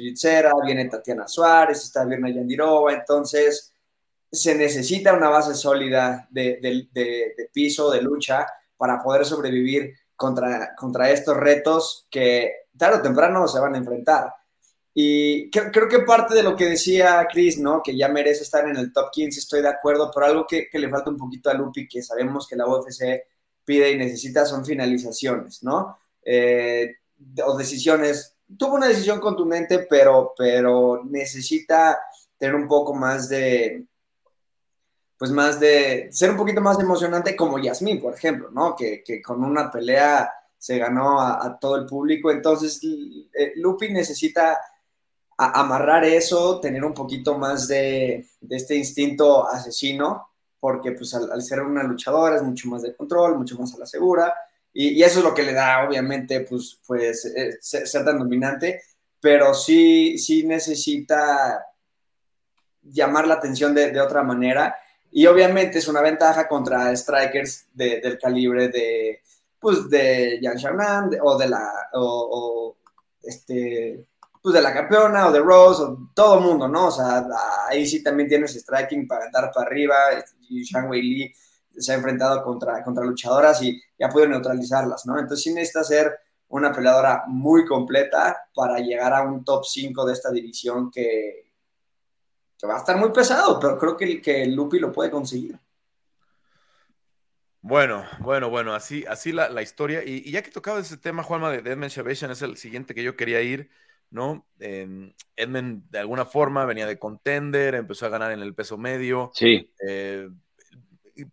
viene Tatiana Suárez, está Virna Yandirova, entonces se necesita una base sólida de, piso, de lucha, para poder sobrevivir contra, contra estos retos que tarde o temprano se van a enfrentar. Y creo, que parte de lo que decía Chris, ¿no? Que ya merece estar en el top 15, estoy de acuerdo, pero algo que, le falta un poquito a Lupi, que sabemos que la UFC pide y necesita, son finalizaciones, ¿no? Eh, o decisiones. Tuvo una decisión contundente, pero, pero necesita tener un poco más de, pues más de, ser un poquito más emocionante como Yasmín, por ejemplo, ¿no? Que, con una pelea se ganó a, todo el público. Entonces, eh, Lupi necesita amarrar eso, tener un poquito más de, este instinto asesino, porque pues al, ser una luchadora es mucho más de control, mucho más a la segura. Y, eso es lo que le da, obviamente, pues, pues eh, ser, tan dominante, pero sí, sí necesita llamar la atención de, otra manera. Y obviamente es una ventaja contra strikers del calibre de, pues, de Jan Charnan o de la, o, este, pues de la campeona o de Rose o todo el mundo, ¿no? O sea, ahí sí también tienes striking para andar para arriba. Y Shang Wei Li se ha enfrentado contra, contra luchadoras y, ha podido neutralizarlas, ¿no? Entonces sí necesita ser una peleadora muy completa para llegar a un top 5 de esta división que, va a estar muy pesado, pero creo que, que Lupi lo puede conseguir. Bueno, bueno, bueno, así, así la, historia. Y, ya que tocaba ese tema, Juanma, de Edmund Shabeshan, es el siguiente que yo quería ir, ¿no? Edmund, de alguna forma, venía de contender, empezó a ganar en el peso medio. Sí. Eh,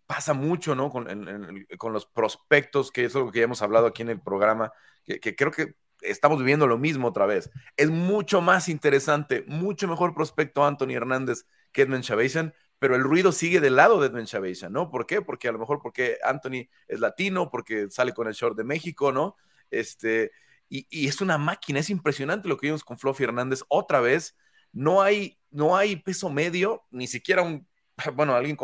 pasa mucho, ¿no? Con, los prospectos, que es algo que ya hemos hablado aquí en el programa, que, creo que estamos viviendo lo mismo otra vez. Es mucho más interesante, mucho mejor prospecto Anthony Hernández que Edmund Chavation, pero el ruido sigue del lado de Edmund Chavation, ¿no? ¿Por qué? Porque a lo mejor porque Anthony es latino, porque sale con el short de México, ¿no? Este, y, es una máquina, es impresionante lo que vimos con Fluffy Hernández otra vez. No hay, no hay peso medio, ni siquiera un bueno, alguien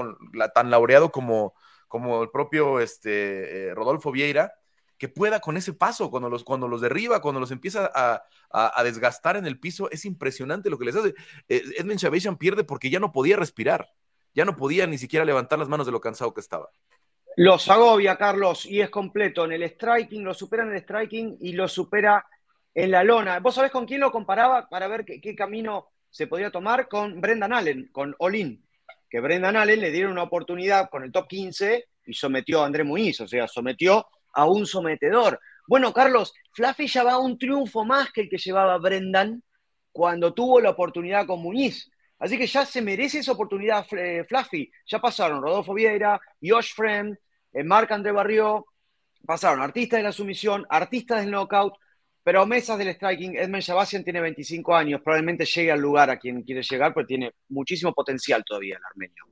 tan laureado como, como el propio este, eh, Rodolfo Vieira, que pueda con ese paso, cuando los, cuando los derriba, cuando los empieza a, desgastar en el piso, es impresionante lo que les hace. Eh, Edmund Chavation pierde porque ya no podía respirar, ya no podía ni siquiera levantar las manos de lo cansado que estaba. Los agobia, Carlos, y es completo. En el striking, lo supera en el striking y lo supera en la lona. ¿Vos sabés con quién lo comparaba para ver qué, camino se podía tomar? Con Brendan Allen, con Olin que Brendan Allen le dieron una oportunidad con el top 15 y sometió a André Muñiz, o sea, sometió a un sometedor. Bueno, Carlos, Fluffy ya va un triunfo más que el que llevaba Brendan cuando tuvo la oportunidad con Muñiz. Así que ya se merece esa oportunidad eh, Fluffy. Ya pasaron Rodolfo Vieira, Josh Friend, eh, Marc André Barrio, pasaron artistas de la sumisión, artistas del knockout, pero mesas del striking. Edmund Shabasian tiene 25 años, probablemente llegue al lugar a quien quiere llegar, porque tiene muchísimo potencial todavía el armenio.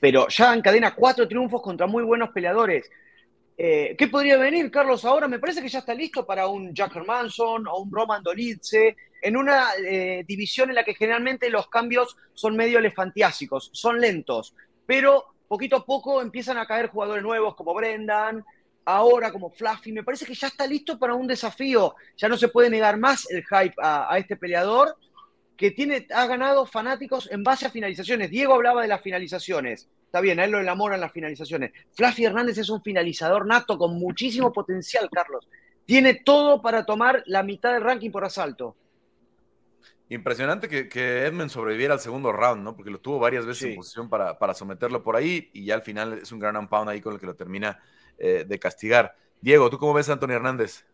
Pero ya encadena cuatro triunfos contra muy buenos peleadores. Eh, ¿Qué podría venir, Carlos, ahora? Me parece que ya está listo para un Jack Manson o un Roman Dolidze, en una eh, división en la que generalmente los cambios son medio elefantiásicos, son lentos, pero poquito a poco empiezan a caer jugadores nuevos como Brendan, ahora como Fluffy. Me parece que ya está listo para un desafío. Ya no se puede negar más el hype a, este peleador que tiene, ha ganado fanáticos en base a finalizaciones. Diego hablaba de las finalizaciones. Está bien, a él lo enamoran las finalizaciones. Fluffy Hernández es un finalizador nato con muchísimo potencial, Carlos. Tiene todo para tomar la mitad del ranking por asalto. Impresionante que, que Edmund sobreviviera al segundo round, ¿no? Porque lo tuvo varias veces en posición para, para, someterlo por ahí y ya al final es un gran pound ahí con el que lo termina eh, de castigar. Diego, ¿tú cómo ves a Antonio Hernández?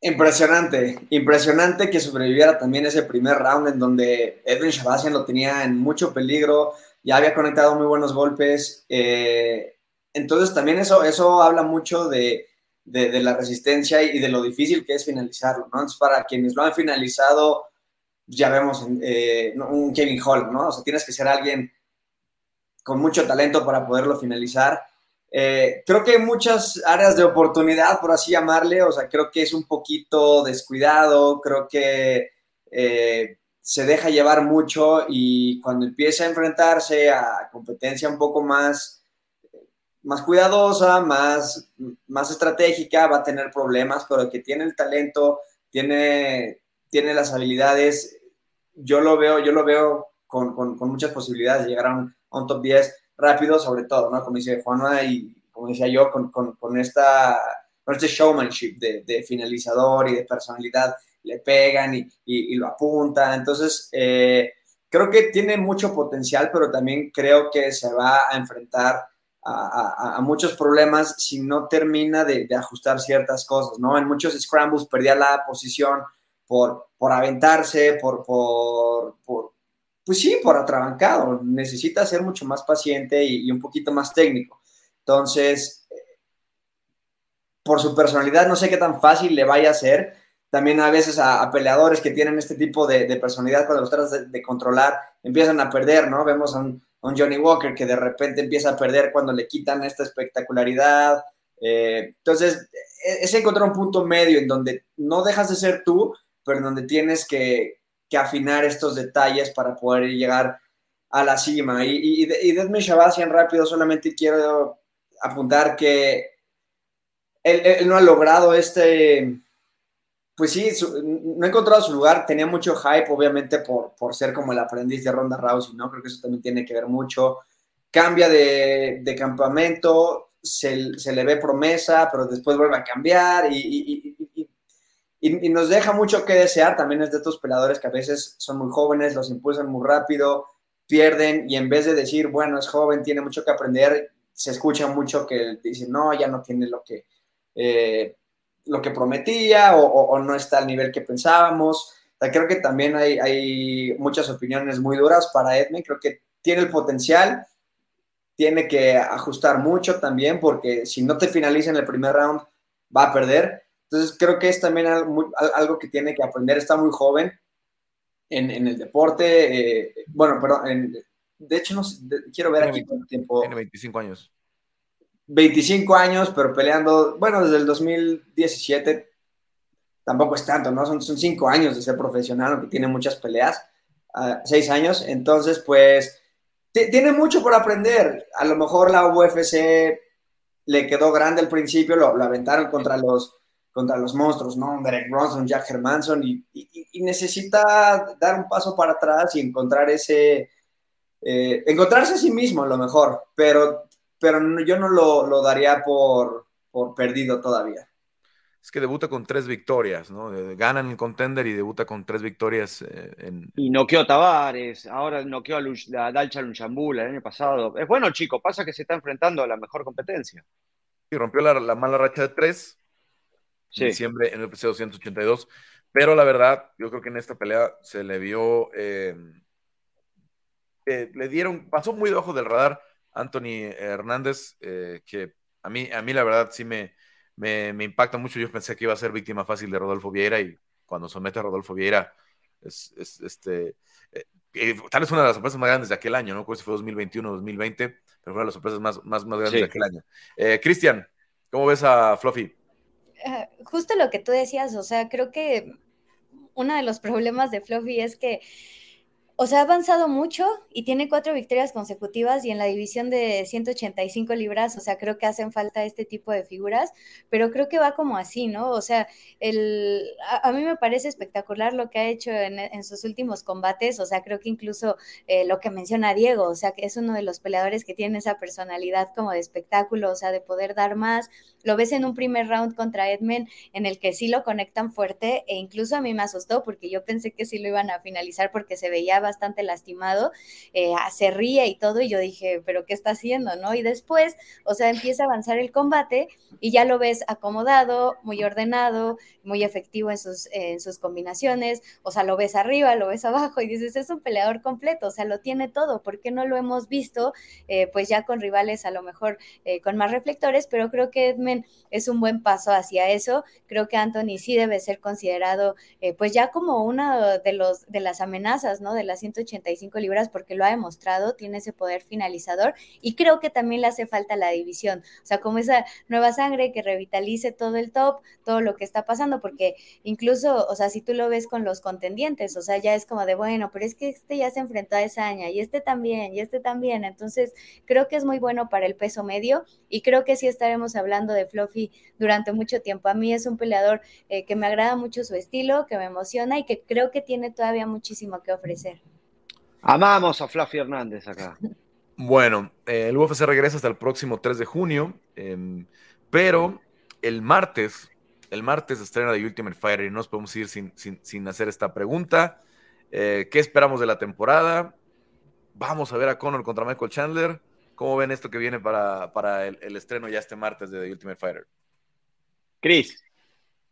Impresionante, impresionante que sobreviviera también ese primer round en donde Edwin Shabazian lo tenía en mucho peligro, ya había conectado muy buenos golpes. Eh, entonces también eso, eso habla mucho de, de, la resistencia y de lo difícil que es finalizarlo, ¿no? Entonces para quienes lo han finalizado, ya vemos eh, un Kevin Hall, ¿no? O sea, tienes que ser alguien con mucho talento para poderlo finalizar. Eh, creo que hay muchas áreas de oportunidad, por así llamarle, o sea, creo que es un poquito descuidado, creo que eh, se deja llevar mucho y cuando empieza a enfrentarse a competencia un poco más, más cuidadosa, más, más estratégica, va a tener problemas, pero que tiene el talento, tiene, tiene las habilidades, yo lo veo, yo lo veo con, con, muchas posibilidades de llegar a un, top 10 rápido, sobre todo, ¿no? Como dice Juanma y como decía yo, con, con esta, este showmanship de, finalizador y de personalidad le pegan y, y, lo apuntan. Entonces, eh, creo que tiene mucho potencial, pero también creo que se va a enfrentar a muchos problemas si no termina de, de, ajustar ciertas cosas, ¿no? En muchos scrambles perdía la posición por, por aventarse, por, por, por, pues sí, por atrabancado. Necesita ser mucho más paciente y, y un poquito más técnico. Entonces, por su personalidad, no sé qué tan fácil le vaya a ser, también a veces a, a peleadores que tienen este tipo de, de personalidad, cuando los tratas de, de, controlar, empiezan a perder, ¿no? Vemos a un, a un, Johnny Walker que de repente empieza a perder cuando le quitan esta espectacularidad. Eh, entonces, e, es encontrar un punto medio en donde no dejas de ser tú, pero en donde tienes que, que afinar estos detalles para poder llegar a la cima. Y, y, y de Edmund Shabazian rápido, solamente quiero apuntar que él, él no ha logrado este pues sí, su, no ha encontrado su lugar. Tenía mucho hype, obviamente, por, por ser como el aprendiz de Ronda Rousey, ¿no? Creo que eso también tiene que ver mucho. Cambia de, de campamento, se, se, le ve promesa, pero después vuelve a cambiar y, y, y, y, nos deja mucho que desear. También es de estos peleadores que a veces son muy jóvenes, los impulsan muy rápido, pierden y en vez de decir, bueno, es joven, tiene mucho que aprender, se escucha mucho que dicen, no, ya no tiene lo que... Eh, lo que prometía o, o, o, no está al nivel que pensábamos. O sea, creo que también hay, hay, muchas opiniones muy duras para Edme. Creo que tiene el potencial, tiene que ajustar mucho también, porque si no te finaliza en el primer round, va a perder. Entonces, creo que es también algo, algo que tiene que aprender. Está muy joven en, en el deporte. Eh, bueno, perdón, en, de hecho, no sé, de, quiero ver aquí cuánto tiempo. Tiene 25 años. 25 años, pero peleando, bueno, desde el 2017 tampoco es tanto, ¿no? Son, son cinco años de ser profesional, aunque tiene muchas peleas, uh, seis años, entonces, pues, tiene mucho por aprender. A lo mejor la UFC le quedó grande al principio, lo, lo aventaron contra los, contra los monstruos, ¿no? Derek Bronson, Jack Hermanson, y, y, y, necesita dar un paso para atrás y encontrar ese, eh, encontrarse a sí mismo, a lo mejor, pero pero yo no lo, lo daría por, por, perdido todavía. Es que debuta con tres victorias, ¿no? Gana en el contender y debuta con tres victorias. Eh, en... Y noqueó a Tavares, ahora noqueó a, Luch, a Dalcha Luchambula el año pasado. Es bueno, chico, pasa que se está enfrentando a la mejor competencia. Y rompió la, la mala racha de tres. En diciembre en el UFC 282. Pero la verdad, yo creo que en esta pelea se le vio, eh, le dieron, pasó muy debajo del radar Anthony Hernández, eh, que a mí, a mí la verdad sí me, me, impacta mucho. Yo pensé que iba a ser víctima fácil de Rodolfo Vieira y cuando somete a Rodolfo Vieira es, este, eh, tal vez una de las sorpresas más grandes de aquel año, no recuerdo si fue 2021 o 2020, pero fue una de las sorpresas más, más, más grandes de aquel año. Cristian, ¿cómo ves a Fluffy? Justo lo que tú decías, o sea, creo que uno de los problemas de Fluffy es que o sea, ha avanzado mucho y tiene cuatro victorias consecutivas y en la división de 185 libras, o sea, creo que hacen falta este tipo de figuras, pero creo que va como así, ¿no? O sea, el, a, mí me parece espectacular lo que ha hecho en, sus últimos combates, o sea, creo que incluso eh, lo que menciona Diego, o sea, que es uno de los peleadores que tiene esa personalidad como de espectáculo, o sea, de poder dar más. Lo ves en un primer round contra Edmen en el que sí lo conectan fuerte e incluso a mí me asustó porque yo pensé que sí lo iban a finalizar porque se veía bastante lastimado, eh, se ríe y todo, y yo dije, pero ¿qué está haciendo? ¿no? Y después, o sea, empieza a avanzar el combate y ya lo ves acomodado, muy ordenado, muy efectivo en sus, en sus combinaciones, o sea, lo ves arriba, lo ves abajo y dices, es un peleador completo, o sea, lo tiene todo, ¿por qué no lo hemos visto? Eh, pues ya con rivales a lo mejor eh, con más reflectores, pero creo que Edmen es un buen paso hacia eso, creo que Anthony sí debe ser considerado pues ya como una de, los, de las amenazas, ¿no? De las 185 libras porque lo ha demostrado, tiene ese poder finalizador y creo que también le hace falta la división, o sea, como esa nueva sangre que revitalice todo el top, todo lo que está pasando, porque incluso, o sea, si tú lo ves con los contendientes, o sea, ya es como de, bueno, pero es que este ya se enfrentó a esa aña y este también, y este también, entonces creo que es muy bueno para el peso medio y creo que sí estaremos hablando de Fluffy durante mucho tiempo. A mí es un peleador eh, que me agrada mucho su estilo, que me emociona y que creo que tiene todavía muchísimo que ofrecer. Amamos a Fluffy Hernández acá. Bueno, el UFC regresa hasta el próximo 3 de junio, em, pero el martes, el martes estrena The Ultimate Fighter y no nos podemos ir sin, hacer esta pregunta. Eh, ¿Qué esperamos de la temporada? Vamos a ver a Conor contra Michael Chandler. ¿Cómo ven esto que viene para, para el, el, estreno ya este martes de The Ultimate Fighter? Chris.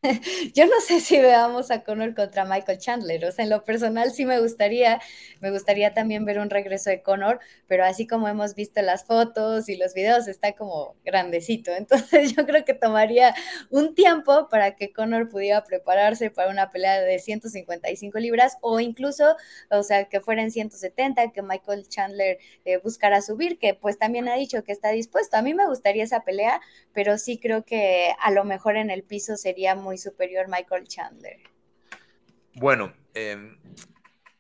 Yo no sé si veamos a Conor contra Michael Chandler, o sea, en lo personal sí me gustaría, me gustaría también ver un regreso de Conor, pero así como hemos visto las fotos y los videos, está como grandecito, entonces yo creo que tomaría un tiempo para que Conor pudiera prepararse para una pelea de 155 libras o incluso, o sea, que fuera en 170, que Michael Chandler eh, buscara subir, que pues también ha dicho que está dispuesto. A mí me gustaría esa pelea, pero sí creo que a lo mejor en el piso sería muy superior Michael Chandler. Bueno, em,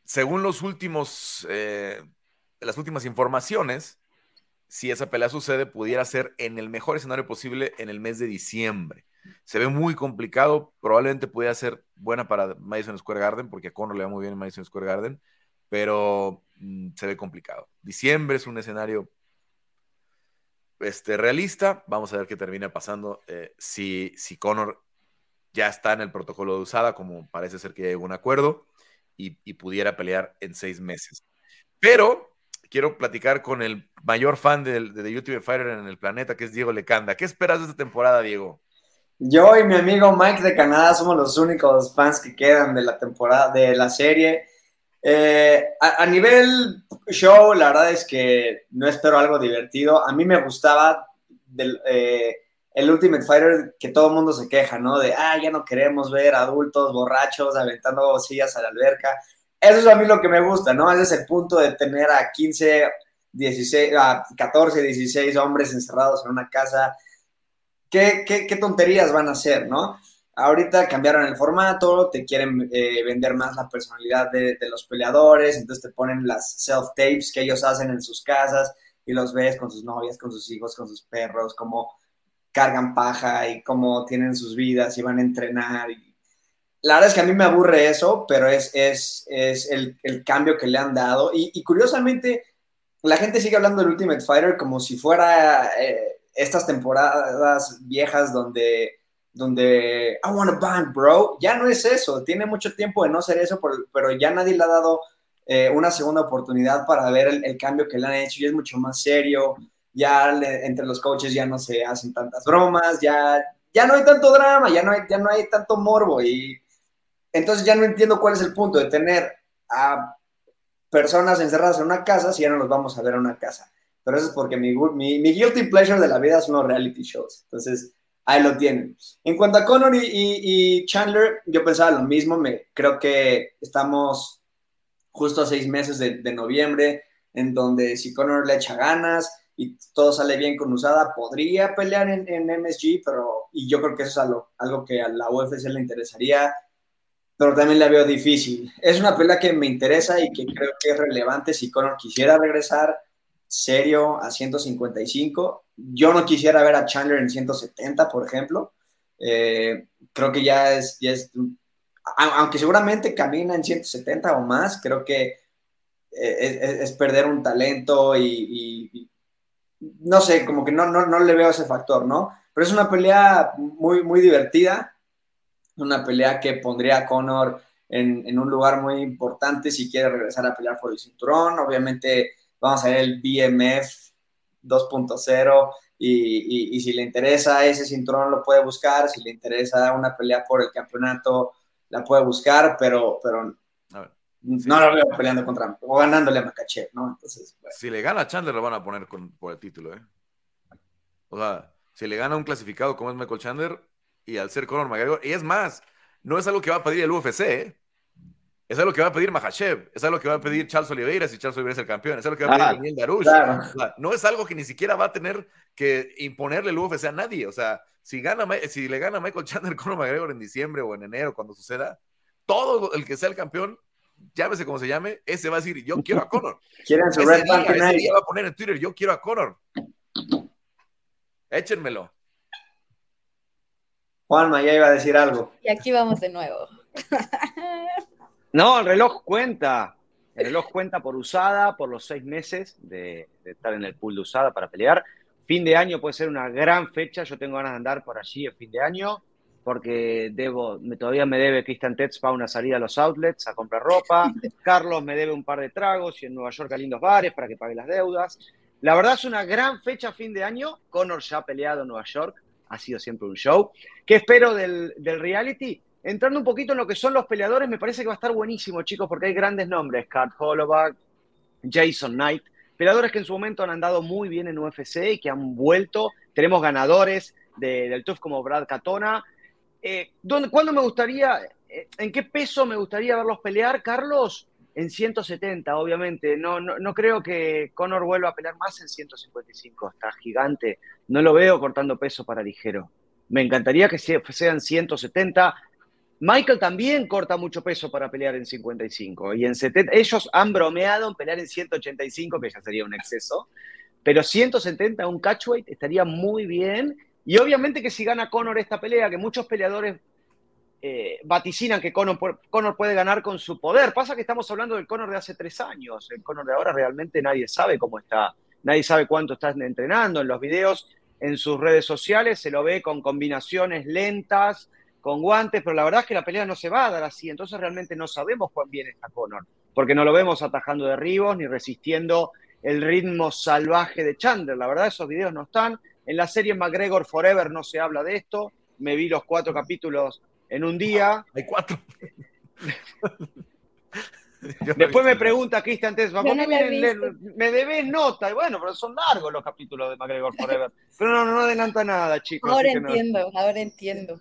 según los últimos, eh, las últimas informaciones, si esa pelea sucede, pudiera ser en el mejor escenario posible en el mes de diciembre. Se ve muy complicado, probablemente pudiera ser buena para Madison Square Garden, porque a Conor le va muy bien en Madison Square Garden, pero mm, se ve complicado. Diciembre es un escenario este, realista. Vamos a ver qué termina pasando eh, si, si Conor ya está en el protocolo de usada, como parece ser que ya hay un acuerdo, y, pudiera pelear en seis meses. Pero quiero platicar con el mayor fan de, de YouTube Fighter en el planeta, que es Diego Lecanda. ¿Qué esperas de esta temporada, Diego? Yo y mi amigo Mike de Canadá somos los únicos fans que quedan de la temporada, de la serie. Eh, a, nivel show, la verdad es que no espero algo divertido. A mí me gustaba del, eh, el Ultimate Fighter que todo mundo se queja, ¿no? De, ah, ya no queremos ver adultos borrachos aventando sillas a la alberca. Eso es a mí lo que me gusta, ¿no? Ese es el punto de tener a 15, 16, a 14, 16 hombres encerrados en una casa. ¿Qué, qué, tonterías van a hacer, no? Ahorita cambiaron el formato, te quieren eh, vender más la personalidad de, de los peleadores, entonces te ponen las self-tapes que ellos hacen en sus casas y los ves con sus novias, con sus hijos, con sus perros, como cargan paja y cómo tienen sus vidas y van a entrenar. La verdad es que a mí me aburre eso, pero es, es, es el, el, cambio que le han dado. Y, curiosamente, la gente sigue hablando del Ultimate Fighter como si fuera eh, estas temporadas viejas donde, donde I want a bang, bro. Ya no es eso. Tiene mucho tiempo de no ser eso, pero ya nadie le ha dado eh, una segunda oportunidad para ver el, el, cambio que le han hecho y es mucho más serio ya entre los coaches ya no se hacen tantas bromas, ya ya no hay tanto drama, ya no hay, ya no hay tanto morbo y entonces ya no entiendo cuál es el punto de tener a personas encerradas en una casa si ya no los vamos a ver en una casa. Pero eso es porque mi, mi, mi guilty pleasure de la vida son los reality shows. Entonces, ahí lo tienen. En cuanto a Connor y, Chandler, yo pensaba lo mismo. Me, creo que estamos justo a seis meses de, de, noviembre, en donde si Connor le echa ganas y todo sale bien con Usada, podría pelear en, en MSG, pero y yo creo que eso es algo, algo que a la UFC le interesaría pero también la veo difícil. Es una pelea que me interesa y que creo que es relevante si Conor quisiera regresar serio a 155. Yo no quisiera ver a Chandler en 170, por ejemplo. Eh, creo que ya es, ya es, aunque seguramente camina en 170 o más, creo que eh, es, perder un talento y, y, no sé, como que no, no, no le veo ese factor, ¿no? Pero es una pelea muy, muy divertida una pelea que pondría a Conor en, un lugar muy importante si quiere regresar a pelear por el cinturón. Obviamente vamos a ver el BMF 2.0 y, si le interesa ese cinturón lo puede buscar, si le interesa una pelea por el campeonato la puede buscar, pero, pero no lo veo peleando contra o ganándole a Makachev, ¿no? Entonces, Si le gana a Chandler lo van a poner por el título, ¿eh? O sea, si le gana un clasificado como es Michael Chandler, y al ser Conor McGregor. Y es más, no es algo que va a pedir el UFC, ¿eh? Es algo que va a pedir Mahashev, es algo que va a pedir Charles Oliveira si Charles Oliveira es el campeón, es algo que va a pedir Daniel Darush. no es algo que ni siquiera va a tener que imponerle el UFC a nadie. O sea, si, gana, si le gana Michael Chandler Conor McGregor en diciembre o en enero, cuando suceda, todo el que sea el campeón, llámese como se llame, ese va a decir, yo quiero a Conor. Quieren su ese, día, ese día va a poner en Twitter, yo quiero a Conor. Échenmelo. Juanma ya iba a decir algo. Y aquí vamos de nuevo. No, el reloj cuenta. El reloj cuenta por usada, por los seis meses de, estar en el pool de usada para pelear. Fin de año puede ser una gran fecha. Yo tengo ganas de andar por allí el fin de año porque debo, todavía me debe Christian Tetz para una salida a los outlets a comprar ropa. Carlos me debe un par de tragos y en Nueva York a lindos bares para que pague las deudas. La verdad es una gran fecha fin de año. Connor ya ha peleado en Nueva York ha sido siempre un show. ¿Qué espero del, reality? Entrando un poquito en lo que son los peleadores, me parece que va a estar buenísimo, chicos, porque hay grandes nombres. Cat Holloway, Jason Knight, peleadores que en su momento han andado muy bien en UFC y que han vuelto. Tenemos ganadores del TUF como Brad Catona. Eh, ¿Cuándo me gustaría, eh, en qué peso me gustaría verlos pelear, Carlos? en 170, obviamente. No, no, creo que Conor vuelva a pelear más en 155. Está gigante. No lo veo cortando peso para ligero. Me encantaría que sean 170. Michael también corta mucho peso para pelear en 55. Y en 70, ellos han bromeado en pelear en 185, que ya sería un exceso. Pero 170, un catchweight, estaría muy bien. Y obviamente que si gana Conor esta pelea, que muchos peleadores eh, vaticinan que Conor, puede ganar con su poder. Pasa que estamos hablando del Conor de hace tres años. El Conor de ahora realmente nadie sabe cómo está. Nadie sabe cuánto está entrenando. En los videos, en sus redes sociales, se lo ve con combinaciones lentas, con guantes, pero la verdad es que la pelea no se va a dar así. Entonces realmente no sabemos cuán bien está Conor, porque no lo vemos atajando derribos ni resistiendo el ritmo salvaje de Chandler. La verdad, esos videos no están. En la serie McGregor Forever no se habla de esto. Me vi los cuatro capítulos en un día. Hay cuatro. Después me pregunta Cristian Tesma, me, debes nota? Y bueno, pero son largos los capítulos de McGregor Forever. Pero no, no adelanta nada, chicos. Ahora entiendo, ahora entiendo.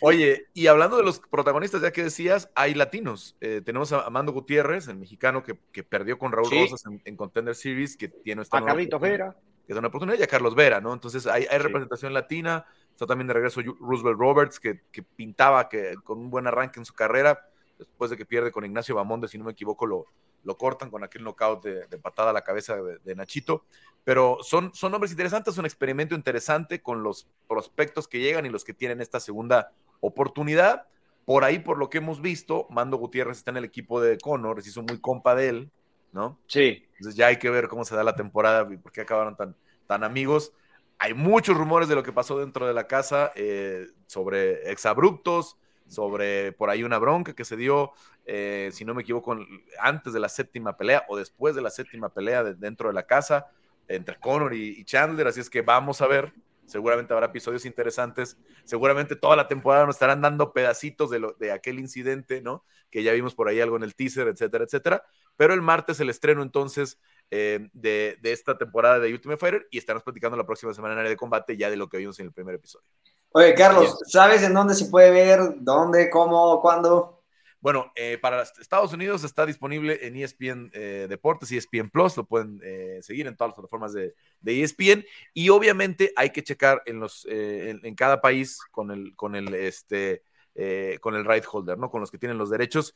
Oye, y hablando de los protagonistas, ya que decías, hay latinos. Eh, tenemos a Amando Gutiérrez, el mexicano que, perdió con Raúl Rosas en, Contender Series, que tiene esta A Carlitos Vera. Que es una oportunidad, y a Carlos Vera, ¿no? Entonces hay, hay representación latina. Está también de regreso Roosevelt Roberts, que, pintaba que con un buen arranque en su carrera, después de que pierde con Ignacio Bamonde, si no me equivoco, lo, lo cortan con aquel knockout de, patada a la cabeza de, Nachito. Pero son, son nombres interesantes, un experimento interesante con los prospectos que llegan y los que tienen esta segunda oportunidad. Por ahí, por lo que hemos visto, Mando Gutiérrez está en el equipo de Conor, se hizo muy compa de él, ¿no? Sí. Entonces ya hay que ver cómo se da la temporada y por qué acabaron tan, tan amigos. Hay muchos rumores de lo que pasó dentro de la casa eh, sobre exabruptos, sobre por ahí una bronca que se dio, eh, si no me equivoco, antes de la séptima pelea o después de la séptima pelea dentro de la casa entre Conor y, Chandler. Así es que vamos a ver seguramente habrá episodios interesantes, seguramente toda la temporada nos estarán dando pedacitos de, lo, de aquel incidente, ¿no? Que ya vimos por ahí algo en el teaser, etcétera, etcétera. Pero el martes el estreno entonces eh, de, de, esta temporada de Ultimate Fighter y estaremos platicando la próxima semana en área de combate ya de lo que vimos en el primer episodio. Oye, Carlos, ¿sabes en dónde se puede ver? ¿Dónde? ¿Cómo? ¿Cuándo? Bueno, eh, para Estados Unidos está disponible en ESPN eh, Deportes, ESPN Plus, lo pueden eh, seguir en todas las plataformas de, de, ESPN y obviamente hay que checar en, los, eh, en, en, cada país con el, con el, este, eh, con el right holder, ¿no? Con los que tienen los derechos.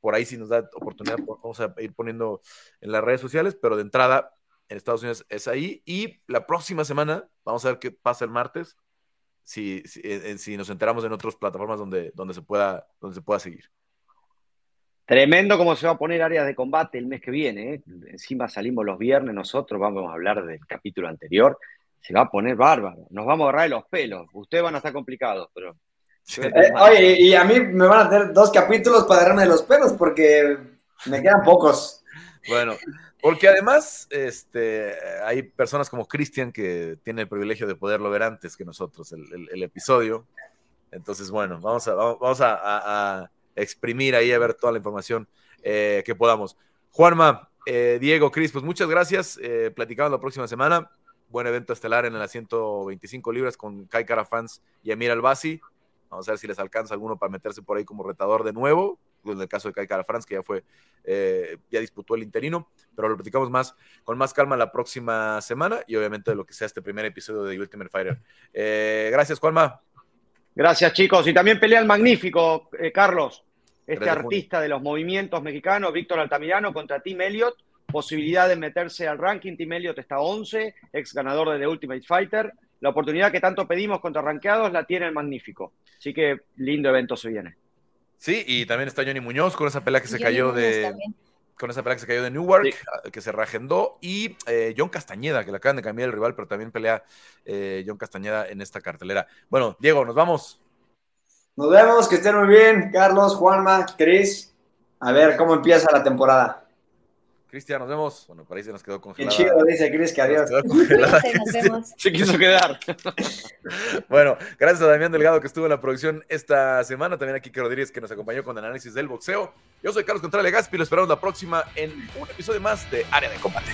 por ahí si nos da oportunidad, vamos a ir poniendo en las redes sociales, pero de entrada en Estados Unidos es ahí y la próxima semana, vamos a ver qué pasa el martes, si, si, si, nos enteramos en otras plataformas donde, donde, se pueda, donde se pueda seguir. Tremendo cómo se va a poner áreas de combate el mes que viene. ¿eh? Encima salimos los viernes nosotros, vamos a hablar del capítulo anterior. Se va a poner bárbaro. Nos vamos a agarrar de los pelos. Ustedes van a estar complicados, pero. Eh, oye, y a mí me van a hacer dos capítulos para agarrarme de los pelos porque me quedan pocos. Bueno, porque además este, hay personas como Cristian que tiene el privilegio de poderlo ver antes que nosotros el, el, el episodio. Entonces, bueno, vamos a, vamos a, a, a, exprimir ahí a ver toda la información eh, que podamos. Juanma, eh, Diego, Cris, pues muchas gracias. Eh, platicamos la próxima semana. Buen evento estelar en las 125 libras con Kai Carafans y Amir Albasi. Vamos a ver si les alcanza alguno para meterse por ahí como retador de nuevo en el caso de Kai Cara France, que ya fue, eh, ya disputó el interino, pero lo platicamos más, con más calma la próxima semana y obviamente de lo que sea este primer episodio de Ultimate Fighter. Eh, gracias, Juanma. Gracias, chicos. Y también pelea el magnífico, eh, Carlos, este artista de los movimientos mexicanos, Víctor Altamirano, contra Tim Elliott. Posibilidad de meterse al ranking. Tim Elliott está 11, ex ganador de The Ultimate Fighter. La oportunidad que tanto pedimos contra ranqueados la tiene el magnífico. Así que lindo evento se viene. Sí, y también está Johnny Muñoz con esa pelea que se Johnny cayó de. También. Con esa pelea que se cayó de Newark, sí. que se reagendó. Y eh, John Castañeda, que le acaban de cambiar el rival, pero también pelea eh, John Castañeda en esta cartelera. Bueno, Diego, nos vamos. Nos vemos, que estén muy bien. Carlos, Juanma, Cris. A ver cómo empieza la temporada. Cristian, nos vemos. Bueno, por ahí se nos quedó congelado. Qué chido, dice Cris, que adiós. Se, se quiso quedar. bueno, gracias a Damián Delgado que estuvo en la producción esta semana. También a Kike Rodríguez que nos acompañó con el análisis del boxeo. Yo soy Carlos Contreras Gaspi. Lo esperamos la próxima en un episodio más de Área de Combate.